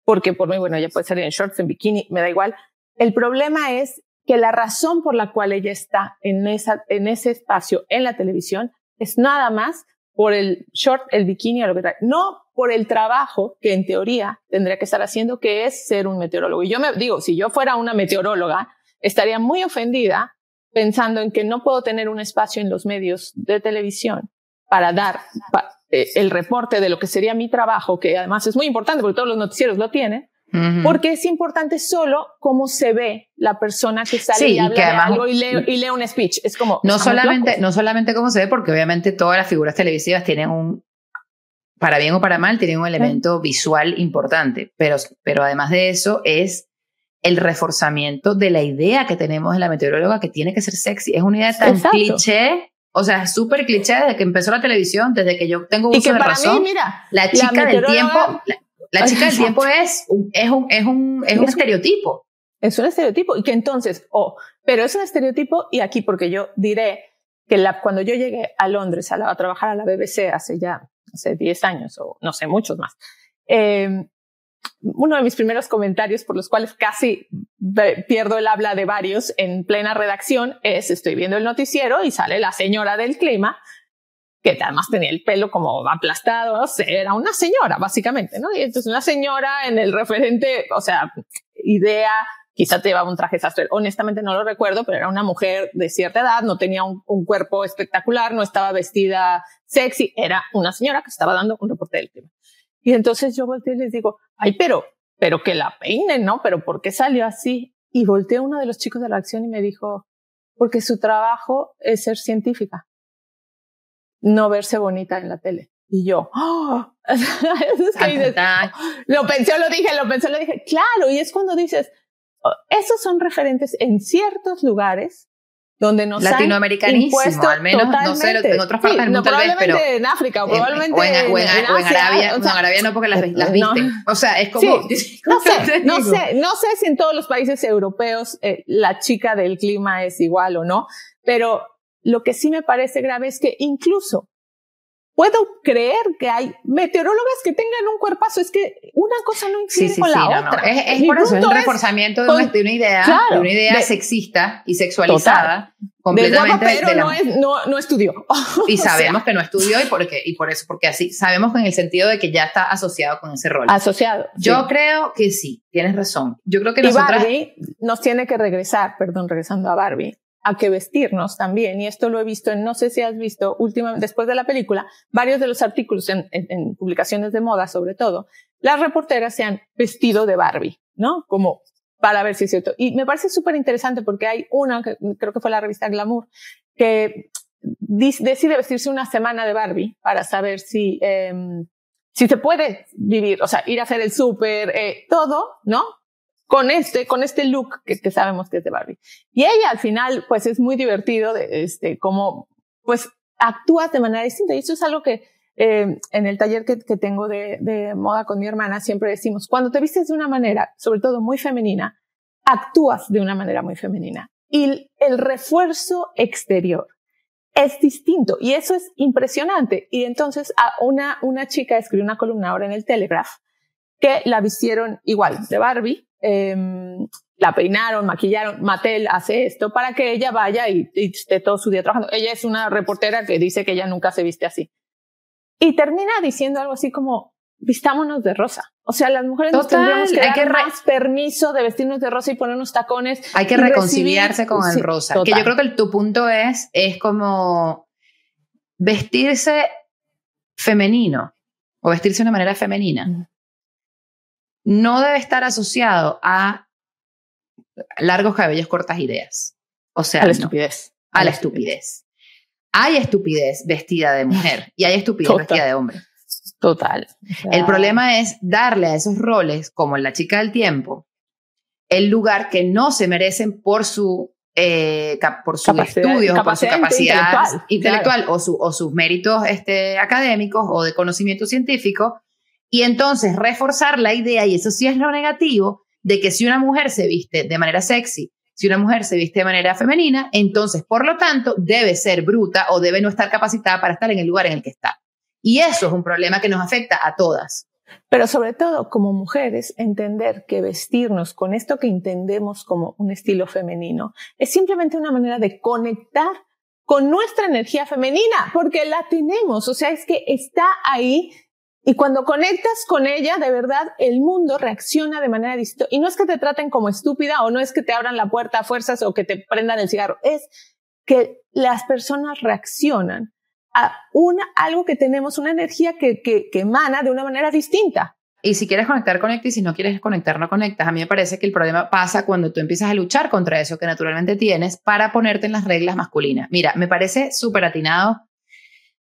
porque por mí, bueno, ella puede salir en shorts, en bikini, me da igual. El problema es que la razón por la cual ella está en, esa, en ese espacio en la televisión es nada más por el short, el bikini o lo que trae, no por el trabajo que en teoría tendría que estar haciendo, que es ser un meteorólogo. Y yo me digo, si yo fuera una meteoróloga, estaría muy ofendida pensando en que no puedo tener un espacio en los medios de televisión para dar eh, el reporte de lo que sería mi trabajo, que además es muy importante porque todos los noticieros lo tienen, porque es importante solo cómo se ve la persona que sale y habla algo y lee, y lee, un speech. Es como no solamente no solamente cómo se ve, porque obviamente todas las figuras televisivas tienen un para bien o para mal tienen un elemento visual importante, pero pero además de eso es el reforzamiento de la idea que tenemos de la meteoróloga que tiene que ser sexy. Es una idea tan cliché o sea, es súper cliché desde que empezó la televisión, desde que yo tengo uso y que de para razón. Mí, mira, la chica del tiempo, la chica del tiempo es un, es un, es un, es un estereotipo. Es un estereotipo y que entonces, oh, pero es un estereotipo y aquí porque yo diré que la, cuando yo llegué a Londres a, a, trabajar a la BBC hace ya, hace 10 años o no sé, muchos más, eh, uno de mis primeros comentarios por los cuales casi pierdo el habla de varios en plena redacción es estoy viendo el noticiero y sale la señora del clima que además tenía el pelo como aplastado, no sé, era una señora, básicamente, ¿no? Y entonces una señora en el referente, o sea, idea, quizá te llevaba un traje sastre, honestamente no lo recuerdo, pero era una mujer de cierta edad, no tenía un, cuerpo espectacular, no estaba vestida sexy, era una señora que estaba dando un reporte del clima. Y entonces yo volteé y les digo, ay, pero, pero que la peinen, ¿no? Pero ¿por qué salió así? Y volteé a uno de los chicos de la acción y me dijo, porque su trabajo es ser científica no verse bonita en la tele. Y yo, ¡oh! es que dices, lo pensé, lo dije, lo pensé, lo dije. Claro, y es cuando dices, oh, esos son referentes en ciertos lugares donde nos latinoamericanísimo al menos no sé en otras partes del mundo tal vez pero en África probablemente o en, Arabia no en Arabia no porque las, las visten o sea es como no sé no sé no sé si en todos los países europeos eh, la chica del clima es igual o no pero lo que sí me parece grave es que incluso puedo creer que hay meteorólogas que tengan un cuerpazo. Es que una cosa no influye con la otra. Es, por eso es el reforzamiento de, una, idea, de una idea sexista y sexualizada. Completamente pero no, es, no, no, estudió. Y sabemos que no estudió y, porque, y por eso, porque así sabemos en el sentido de que ya está asociado con ese rol. Asociado. Yo creo que sí, tienes razón. Yo creo que y Barbie nos tiene que regresar, perdón, regresando a Barbie, a que vestirnos también. Y esto lo he visto en, no sé si has visto últimamente, después de la película, varios de los artículos en, publicaciones de moda, sobre todo, las reporteras se han vestido de Barbie, ¿no? Como para ver si es cierto. Y me parece súper interesante porque hay una, creo que fue la revista Glamour, que decide vestirse una semana de Barbie para saber si, eh, si se puede vivir, o sea, ir a hacer el súper, eh, todo, ¿no? Con este, con este look que, que, sabemos que es de Barbie. Y ella al final, pues es muy divertido, de, este, como, pues actúa de manera distinta. Y eso es algo que eh, en el taller que, que tengo de, de, moda con mi hermana siempre decimos, cuando te vistes de una manera, sobre todo muy femenina, actúas de una manera muy femenina. Y el refuerzo exterior es distinto y eso es impresionante. Y entonces a una, una chica escribió una columna ahora en el Telegraph que la vistieron igual de Barbie Em, la peinaron, maquillaron, Mattel hace esto para que ella vaya y, esté todo su día trabajando. Ella es una reportera que dice que ella nunca se viste así. Y termina diciendo algo así como, vistámonos de rosa. O sea, las mujeres nos tendríamos que dar más permiso de vestirnos de rosa y ponernos tacones. Hay que reconciliarse con el rosa. Que yo creo que tu punto es, es como vestirse femenino o vestirse de una manera femenina. No debe estar asociado a largos cabellos, cortas ideas. O sea, a la estupidez. A la estupidez. Hay estupidez vestida de mujer y hay estupidez vestida de hombre. Total. El problema es darle a esos roles, como la chica del tiempo, el lugar que no se merecen por su, eh, por su estudio, por su capacidad intelectual, o, su, o, sus méritos este, académicos o de conocimiento científico. Y entonces reforzar la idea, y eso sí es lo negativo, de que si una mujer se viste de manera sexy, si una mujer se viste de manera femenina, entonces, por lo tanto, debe ser bruta o debe no estar capacitada para estar en el lugar en el que está. Y eso es un problema que nos afecta a todas. Pero sobre todo, como mujeres, entender que vestirnos con esto que entendemos como un estilo femenino es simplemente una manera de conectar con nuestra energía femenina, porque la tenemos, o sea, es que está ahí y cuando conectas con ella, de verdad, el mundo reacciona de manera distinta. Y no es que te traten como estúpida o no es que te abran la puerta a fuerzas o que te prendan el cigarro, es que las personas reaccionan a una, algo que tenemos, una energía que, que, que emana de una manera distinta. Y si quieres conectar, conecta. Y si no quieres conectar, no conectas. A mí me parece que el problema pasa cuando tú empiezas a luchar contra eso que naturalmente tienes para ponerte en las reglas masculinas. Mira, me parece súper atinado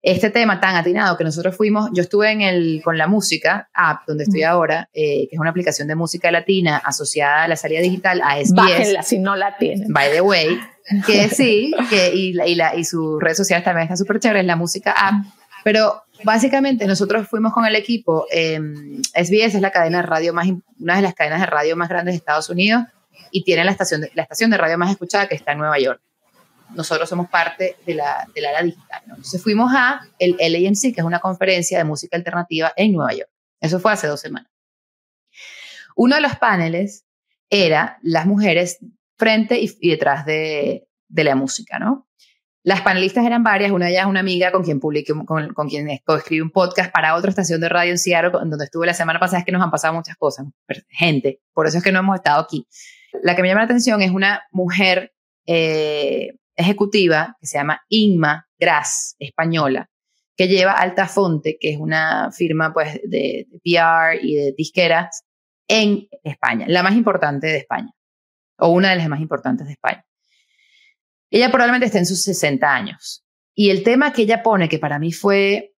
este tema tan atinado que nosotros fuimos, yo estuve en el, con la música app, donde estoy ahora, eh, que es una aplicación de música latina asociada a la salida digital, a SBS. Bájenla si no la tienen. By the way, que sí, que, y, y, la, y sus redes sociales también están súper chéveres, la música app. Pero básicamente nosotros fuimos con el equipo, SBS es la cadena de radio más, una de las cadenas de radio más grandes de Estados Unidos y tiene la estación, de, la estación de radio más escuchada que está en Nueva York nosotros somos parte de la, de la digital. Entonces fuimos a el LAMC, que es una conferencia de música alternativa en Nueva York. Eso fue hace dos semanas. Uno de los paneles era las mujeres frente y, detrás de, de, la música, ¿no? Las panelistas eran varias, una de ellas es una amiga con quien publiqué, con, con quien escribí un podcast para otra estación de radio en Seattle, donde estuve la semana pasada, es que nos han pasado muchas cosas, gente, por eso es que no hemos estado aquí. La que me llama la atención es una mujer eh, ejecutiva que se llama Inma Gras, española, que lleva Altafonte, que es una firma pues, de, PR y de disqueras en España, la más importante de España, o una de las más importantes de España. Ella probablemente está en sus 60 años. Y el tema que ella pone, que para mí fue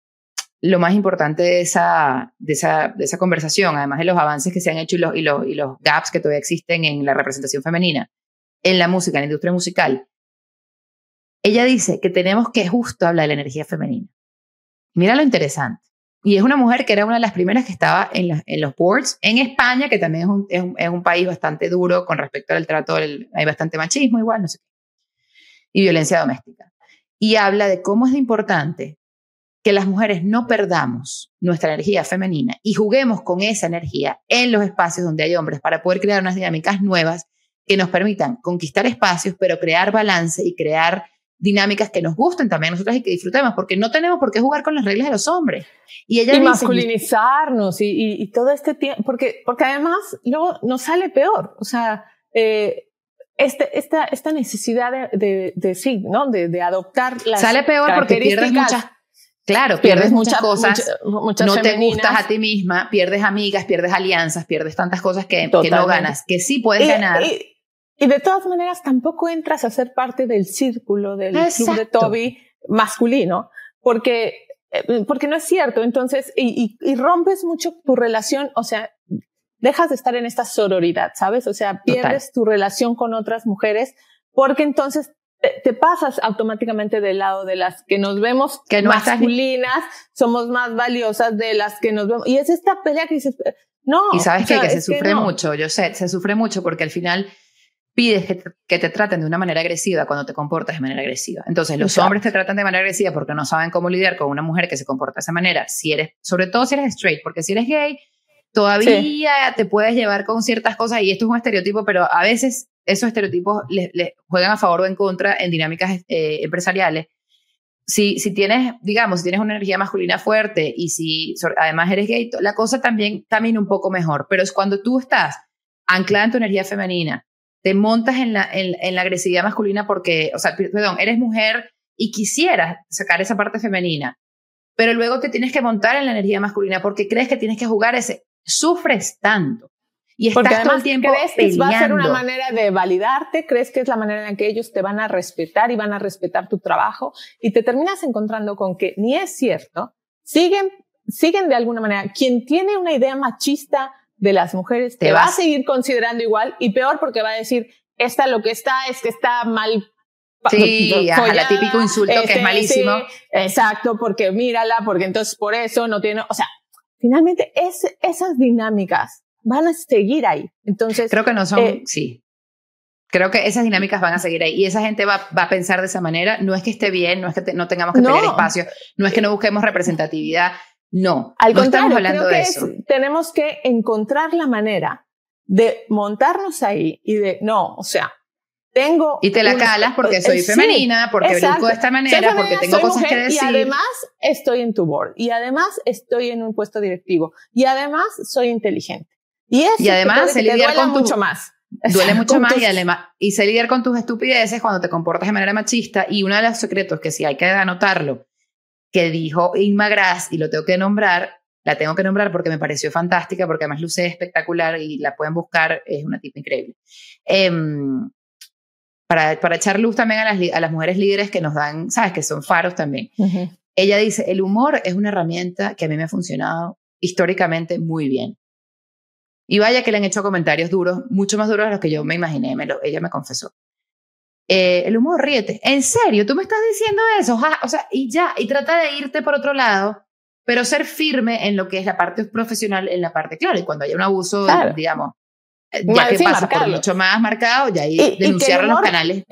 lo más importante de esa, de esa, de esa conversación, además de los avances que se han hecho y los, y, los, y los gaps que todavía existen en la representación femenina, en la música, en la industria musical, ella dice que tenemos que justo hablar de la energía femenina. Mira lo interesante. Y es una mujer que era una de las primeras que estaba en, los boards en España, que también es un, es, un, es un, país bastante duro con respecto al trato, del, hay bastante machismo igual, no sé qué, y violencia doméstica. Y habla de cómo es importante que las mujeres no perdamos nuestra energía femenina y juguemos con esa energía en los espacios donde hay hombres para poder crear unas dinámicas nuevas que nos permitan conquistar espacios, pero crear balance y crear dinámicas que nos gusten también a nosotras y que disfrutemos, porque no tenemos por qué jugar con las reglas de los hombres. Y ella masculinizarnos y, todo este tiempo, porque, porque además luego nos sale peor, o sea, eh, este, esta, esta necesidad de, de, sí, ¿no? De, de adoptar las Sale peor porque pierdes muchas Claro, pierdes, muchas, cosas, no te gustas a ti misma, pierdes amigas, pierdes alianzas, pierdes tantas cosas que, que no ganas, que sí puedes ganar. Y de todas maneras, tampoco entras a ser parte del círculo del club de Toby masculino, porque, eh, porque no es cierto. Entonces, y, y, rompes mucho tu relación, o sea, dejas de estar en esta sororidad, ¿sabes? O sea, pierdes tu relación con otras mujeres, porque entonces te, pasas automáticamente del lado de las que nos vemos que masculinas, somos más valiosas de las que nos vemos. Y es esta pelea que dices, no. Y sabes que se sufre mucho, yo sé, se sufre mucho porque al final pides que te, traten de una manera agresiva cuando te comportas de manera agresiva. Entonces, los hombres te tratan de manera agresiva porque no saben cómo lidiar con una mujer que se comporta de esa manera. Si eres, sobre todo si eres straight, porque si eres gay, todavía te puedes llevar con ciertas cosas y esto es un estereotipo, pero a veces esos estereotipos les, juegan a favor o en contra en dinámicas eh, empresariales. Si, si tienes, digamos, si tienes una energía masculina fuerte y si además eres gay, la cosa también camina un poco mejor. Pero es cuando tú estás anclada en tu energía femenina, te montas en la, en, la agresividad masculina porque, o sea, perdón, eres mujer y quisieras sacar esa parte femenina, pero luego te tienes que montar en la energía masculina porque crees que tienes que jugar ese, sufres tanto. Y estás Porque todo el tiempo crees que va a ser una manera de validarte, crees que es la manera en que ellos te van a respetar y van a respetar tu trabajo y te terminas encontrando con que ni es cierto, siguen, siguen de alguna manera. Quien tiene una idea machista de las mujeres te, va a seguir considerando igual y peor porque va a decir, esta lo que está es que está mal Sí, el típico insulto que es este, malísimo. exacto, porque mírala, porque entonces por eso no tiene, o sea, finalmente es, esas dinámicas van a seguir ahí. Entonces. Creo que no son, eh, sí. Creo que esas dinámicas van a seguir ahí y esa gente va, va a pensar de esa manera. No es que esté bien, no es que no tengamos que tener espacio, no es que no busquemos representatividad. No, Al no estamos hablando de eso. tenemos que encontrar la manera de montarnos ahí y de, no, o sea, tengo... Y te la calas porque eh, soy femenina, porque brinco de esta manera, porque tengo cosas que decir. Y además estoy en tu board, y además estoy en un puesto directivo, y además soy inteligente. Y, eso y además se lidiar con mucho más. Duele mucho más y, además, y se lidiar con tus estupideces cuando te comportas de manera machista. Y uno de los secretos que sí hay que anotarlo, que dijo Inma Grass, y lo tengo que nombrar, la tengo que nombrar porque me pareció fantástica, porque además luce espectacular y la pueden buscar, es una tipa increíble. Em, para, para, echar luz también a las, a las mujeres líderes que nos dan, sabes, que son faros también. Ella dice, el humor es una herramienta que a mí me ha funcionado históricamente muy bien. Y vaya que le han hecho comentarios duros, mucho más duros de los que yo me imaginé, me lo, ella me confesó. Eh, el humor, ríete. ¿En serio? ¿Tú me estás diciendo eso? o sea, y ya, y trata de irte por otro lado, pero ser firme en lo que es la parte profesional, en la parte, claro, y cuando haya un abuso, digamos, eh, ya que pasa por mucho más marcado, ya ahí denunciarlo en los canales.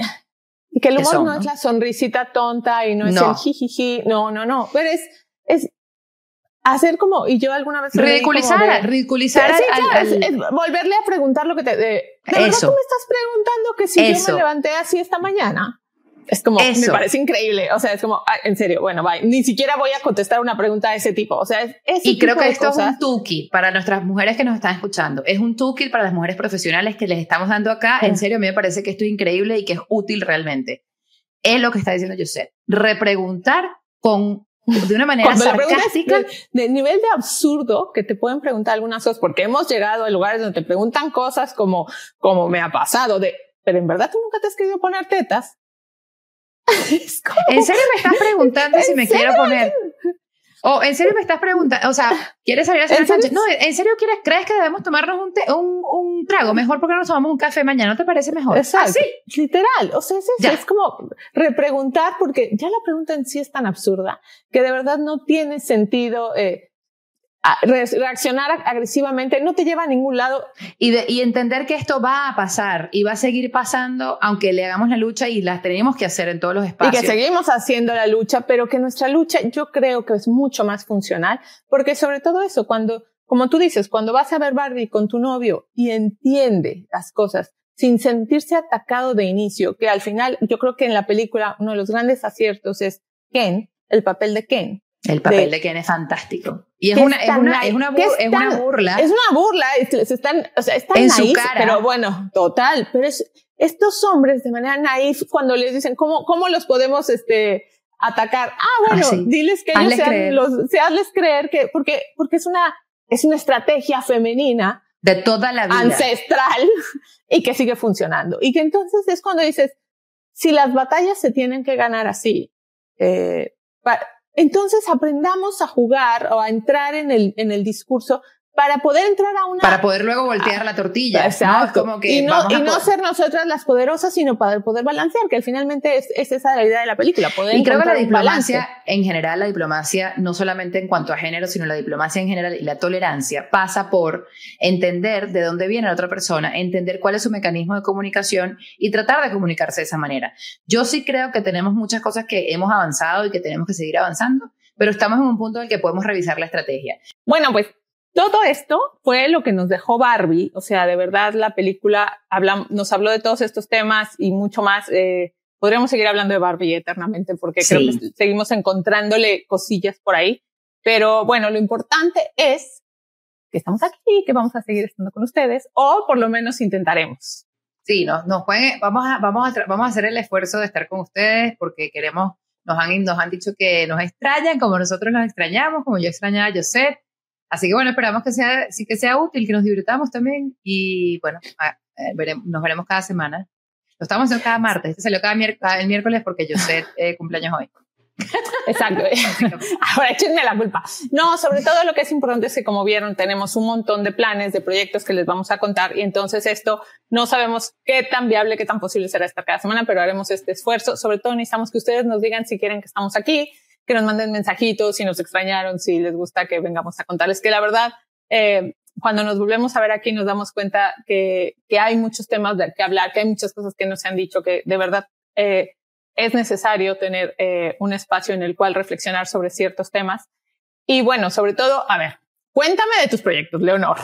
Y que el humor no, es la sonrisita tonta y no, es el jijiji, no, no, no, pero es, es hacer como, y yo alguna vez... Ridiculizar, ridiculizar. volverle a preguntar lo que te... De, ¿De verdad tú me estás preguntando que si yo me levanté así esta mañana? Es como, me parece increíble. O sea, es como, en serio, bueno, bye. Ni siquiera voy a contestar una pregunta de ese tipo. O sea, es Y creo que esto es un toolkit para nuestras mujeres que nos están escuchando. Es un toolkit para las mujeres profesionales que les estamos dando acá. En serio, a mí me parece que esto es increíble y que es útil realmente. Es lo que está diciendo José. Repreguntar con de una manera sarcástica. De, nivel de absurdo que te pueden preguntar algunas cosas, porque hemos llegado a lugares donde te preguntan cosas como, como me ha pasado, de, pero en verdad tú nunca te has querido poner tetas. ¿En serio me estás preguntando si me quiero poner? O en serio me estás preguntando, o sea, ¿quieres salir a No, ¿en serio quieres, crees que debemos tomarnos un, un, un, trago? Mejor porque no nos tomamos un café mañana, ¿no te parece mejor? Exacto. Así. Literal. O sea, es, es como repreguntar porque ya la pregunta en sí es tan absurda que de verdad no tiene sentido eh, reaccionar agresivamente no te lleva a ningún lado. Y, y entender que esto va a pasar y va a seguir pasando, aunque le hagamos la lucha y la tenemos que hacer en todos los espacios. Y que seguimos haciendo la lucha, pero que nuestra lucha yo creo que es mucho más funcional, porque sobre todo eso, cuando, como tú dices, cuando vas a ver Barbie con tu novio y entiende las cosas sin sentirse atacado de inicio, que al final yo creo que en la película uno de los grandes aciertos es Ken, el papel de Ken, el papel de, Ken es fantástico. Y es una, es, una, es, una, es una burla. Es una burla. Se están, o sea, están en su cara. Pero bueno, total. Pero es, estos hombres de manera naif, cuando les dicen, ¿cómo, cómo los podemos, este, atacar? Ah, bueno, ah, diles que ellos sean los, se hazles creer que, porque, porque es una, es una estrategia femenina. De toda la vida. Ancestral y que sigue funcionando. Y que entonces es cuando dices, si las batallas se tienen que ganar así, eh, entonces aprendamos a jugar o a entrar en el, en el discurso para poder entrar a una... Para poder luego voltear la tortilla. Exacto. Como que y no, y no ser nosotras las poderosas, sino para poder balancear, que finalmente es, es esa la idea de la película. Poder y creo que la diplomacia, en general, la diplomacia, no solamente en cuanto a género, sino la diplomacia en general y la tolerancia, pasa por entender de dónde viene la otra persona, entender cuál es su mecanismo de comunicación y tratar de comunicarse de esa manera. Yo sí creo que tenemos muchas cosas que hemos avanzado y que tenemos que seguir avanzando, pero estamos en un punto en el que podemos revisar la estrategia. Bueno, pues todo esto fue lo que nos dejó Barbie. O sea, de verdad, la película nos habló de todos estos temas y mucho más. Eh, podríamos seguir hablando de Barbie eternamente porque creo que seguimos encontrándole cosillas por ahí. Pero bueno, lo importante es que estamos aquí, que vamos a seguir estando con ustedes o por lo menos intentaremos. Sí, nos, nos pueden, vamos a, vamos a, vamos a hacer el esfuerzo de estar con ustedes porque queremos, nos han, nos han dicho que nos extrañan como nosotros nos extrañamos, como yo extrañaba a Joseph. Así que bueno, esperamos que sea, sí que sea útil, que nos divirtamos también y bueno, eh, nos veremos cada semana. Lo estamos haciendo cada martes, este salió cada el miércoles porque Joseph eh, cumpleaños hoy. Exacto. Ahora échenme la culpa. No, sobre todo lo que es importante es que como vieron tenemos un montón de planes, de proyectos que les vamos a contar y entonces esto no sabemos qué tan viable, qué tan posible será estar cada semana, pero haremos este esfuerzo. Sobre todo necesitamos que ustedes nos digan si quieren que estamos aquí, que nos manden mensajitos, si nos extrañaron, si les gusta que vengamos a contarles que la verdad, eh, cuando nos volvemos a ver aquí nos damos cuenta que, que hay muchos temas de que hablar, que hay muchas cosas que nos han dicho, que de verdad eh, es necesario tener eh, un espacio en el cual reflexionar sobre ciertos temas. Y bueno, sobre todo, a ver, cuéntame de tus proyectos, Leonor.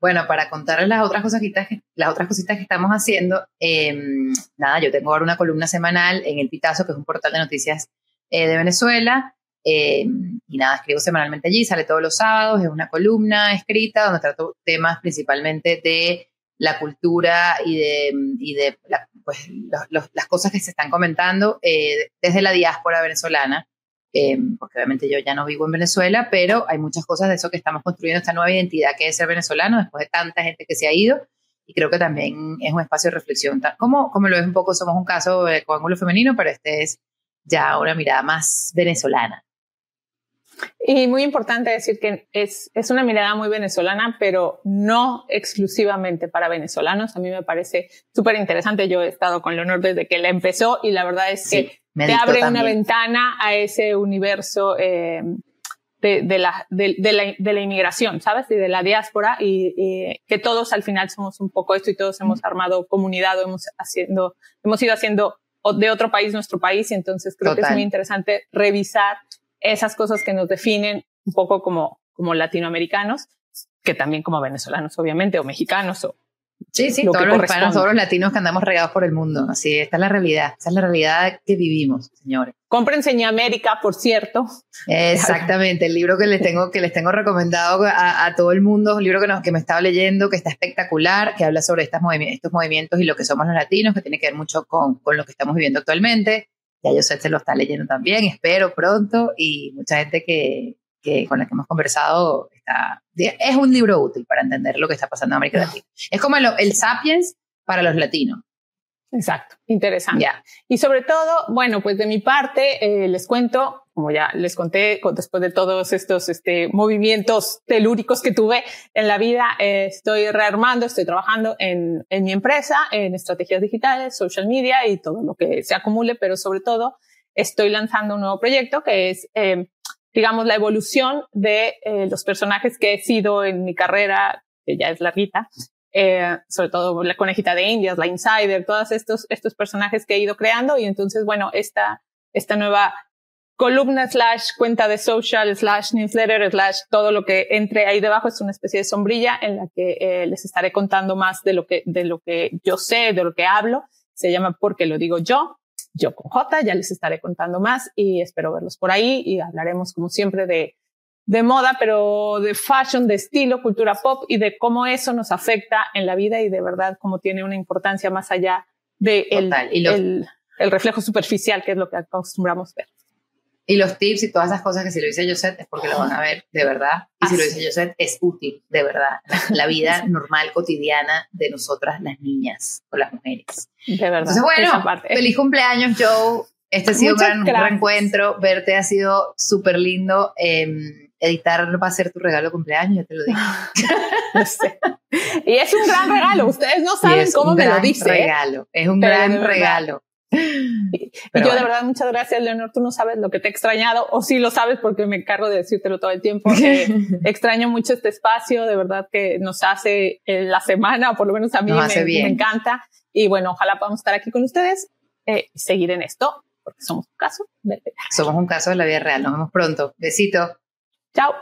Bueno, para contarles las otras cositas que, las otras cositas que estamos haciendo, em, nada, yo tengo ahora una columna semanal en El Pitazo, que es un portal de noticias eh, de Venezuela. Em, y nada, escribo semanalmente allí, sale todos los sábados, es una columna escrita donde trato temas principalmente de la cultura y de, y de pues, las cosas que se están comentando eh, desde la diáspora venezolana, eh, porque obviamente yo ya no vivo en Venezuela, pero hay muchas cosas de eso que estamos construyendo, esta nueva identidad que es ser venezolano después de tanta gente que se ha ido. Y creo que también es un espacio de reflexión, como, como lo es un poco, somos un caso de coángulo femenino, pero este es ya una mirada más venezolana. Y muy importante decir que es, es una mirada muy venezolana, pero no exclusivamente para venezolanos. A mí me parece súper interesante. Yo he estado con Leonor desde que la empezó y la verdad es que te abre una ventana a ese universo eh, de, de, la, de, la, de, la, inmigración, ¿sabes? Y de la diáspora y, que todos al final somos un poco esto y todos hemos armado comunidad o hemos, haciendo, hemos ido haciendo de otro país nuestro país y entonces creo que es muy interesante revisar esas cosas que nos definen un poco como, como latinoamericanos, que también como venezolanos, obviamente, o mexicanos, o Sí, sí, todos los hispanos, todos los latinos que andamos regados por el mundo. Así, esta es la realidad. Esa es la realidad que vivimos, señores. Compren América, por cierto. Exactamente, el libro que les tengo, que les tengo recomendado a, todo el mundo, un libro que, que me estaba leyendo, que está espectacular, que habla sobre estas estos movimientos y lo que somos los latinos, que tiene que ver mucho con, con lo que estamos viviendo actualmente. Ya yo sé se lo está leyendo también, espero pronto, y mucha gente que, que con la que hemos conversado está, es un libro útil para entender lo que está pasando en América Latina. Es como el, el Sapiens para los latinos. Exacto, interesante. Y sobre todo, bueno, pues de mi parte, eh, les cuento, como ya les conté, después de todos estos este, movimientos telúricos que tuve en la vida, eh, estoy rearmando, estoy trabajando en, en, mi empresa, en estrategias digitales, social media y todo lo que se acumule, pero sobre todo estoy lanzando un nuevo proyecto que es, eh, digamos, la evolución de los personajes que he sido en mi carrera, que ya es larguita, eh, sobre todo la conejita de Indias, la Insider, todos estos, estos personajes que he ido creando. Y entonces, bueno, esta, esta nueva columna slash cuenta de social slash newsletter slash todo lo que entre ahí debajo es una especie de sombrilla en la que eh, les estaré contando más de lo que, de lo que yo sé, de lo que hablo. Se llama Porque lo digo yo, yo con J, ya les estaré contando más y espero verlos por ahí y hablaremos como siempre de de moda, pero de fashion, de estilo, cultura pop y de cómo eso nos afecta en la vida y de verdad cómo tiene una importancia más allá de el, el, reflejo superficial, que es lo que acostumbramos ver. Y los tips y todas esas cosas que si lo dice Josette es porque lo van a ver de verdad. Y si lo dice Josette es útil, de verdad. La vida normal, cotidiana de nosotras, las niñas o las mujeres. De verdad. Entonces, bueno, feliz cumpleaños, Joe. Este ha sido un gran, reencuentro. Verte ha sido súper lindo. Eh, editar va a ser tu regalo de cumpleaños, ya te lo digo. Y es un gran regalo, ustedes no saben cómo me lo dice. ¿eh? regalo, es un gran regalo. Y, yo de verdad, muchas gracias, Leonor. Tú no sabes lo que te he extrañado, o sí lo sabes porque me encargo de decírtelo todo el tiempo. extraño mucho este espacio, de verdad que nos hace eh, la semana, por lo menos a mí me, encanta. Y bueno, ojalá podamos estar aquí con ustedes eh, y seguir en esto, porque somos un caso Somos un caso de la vida real. Nos vemos pronto. Besito. Chao.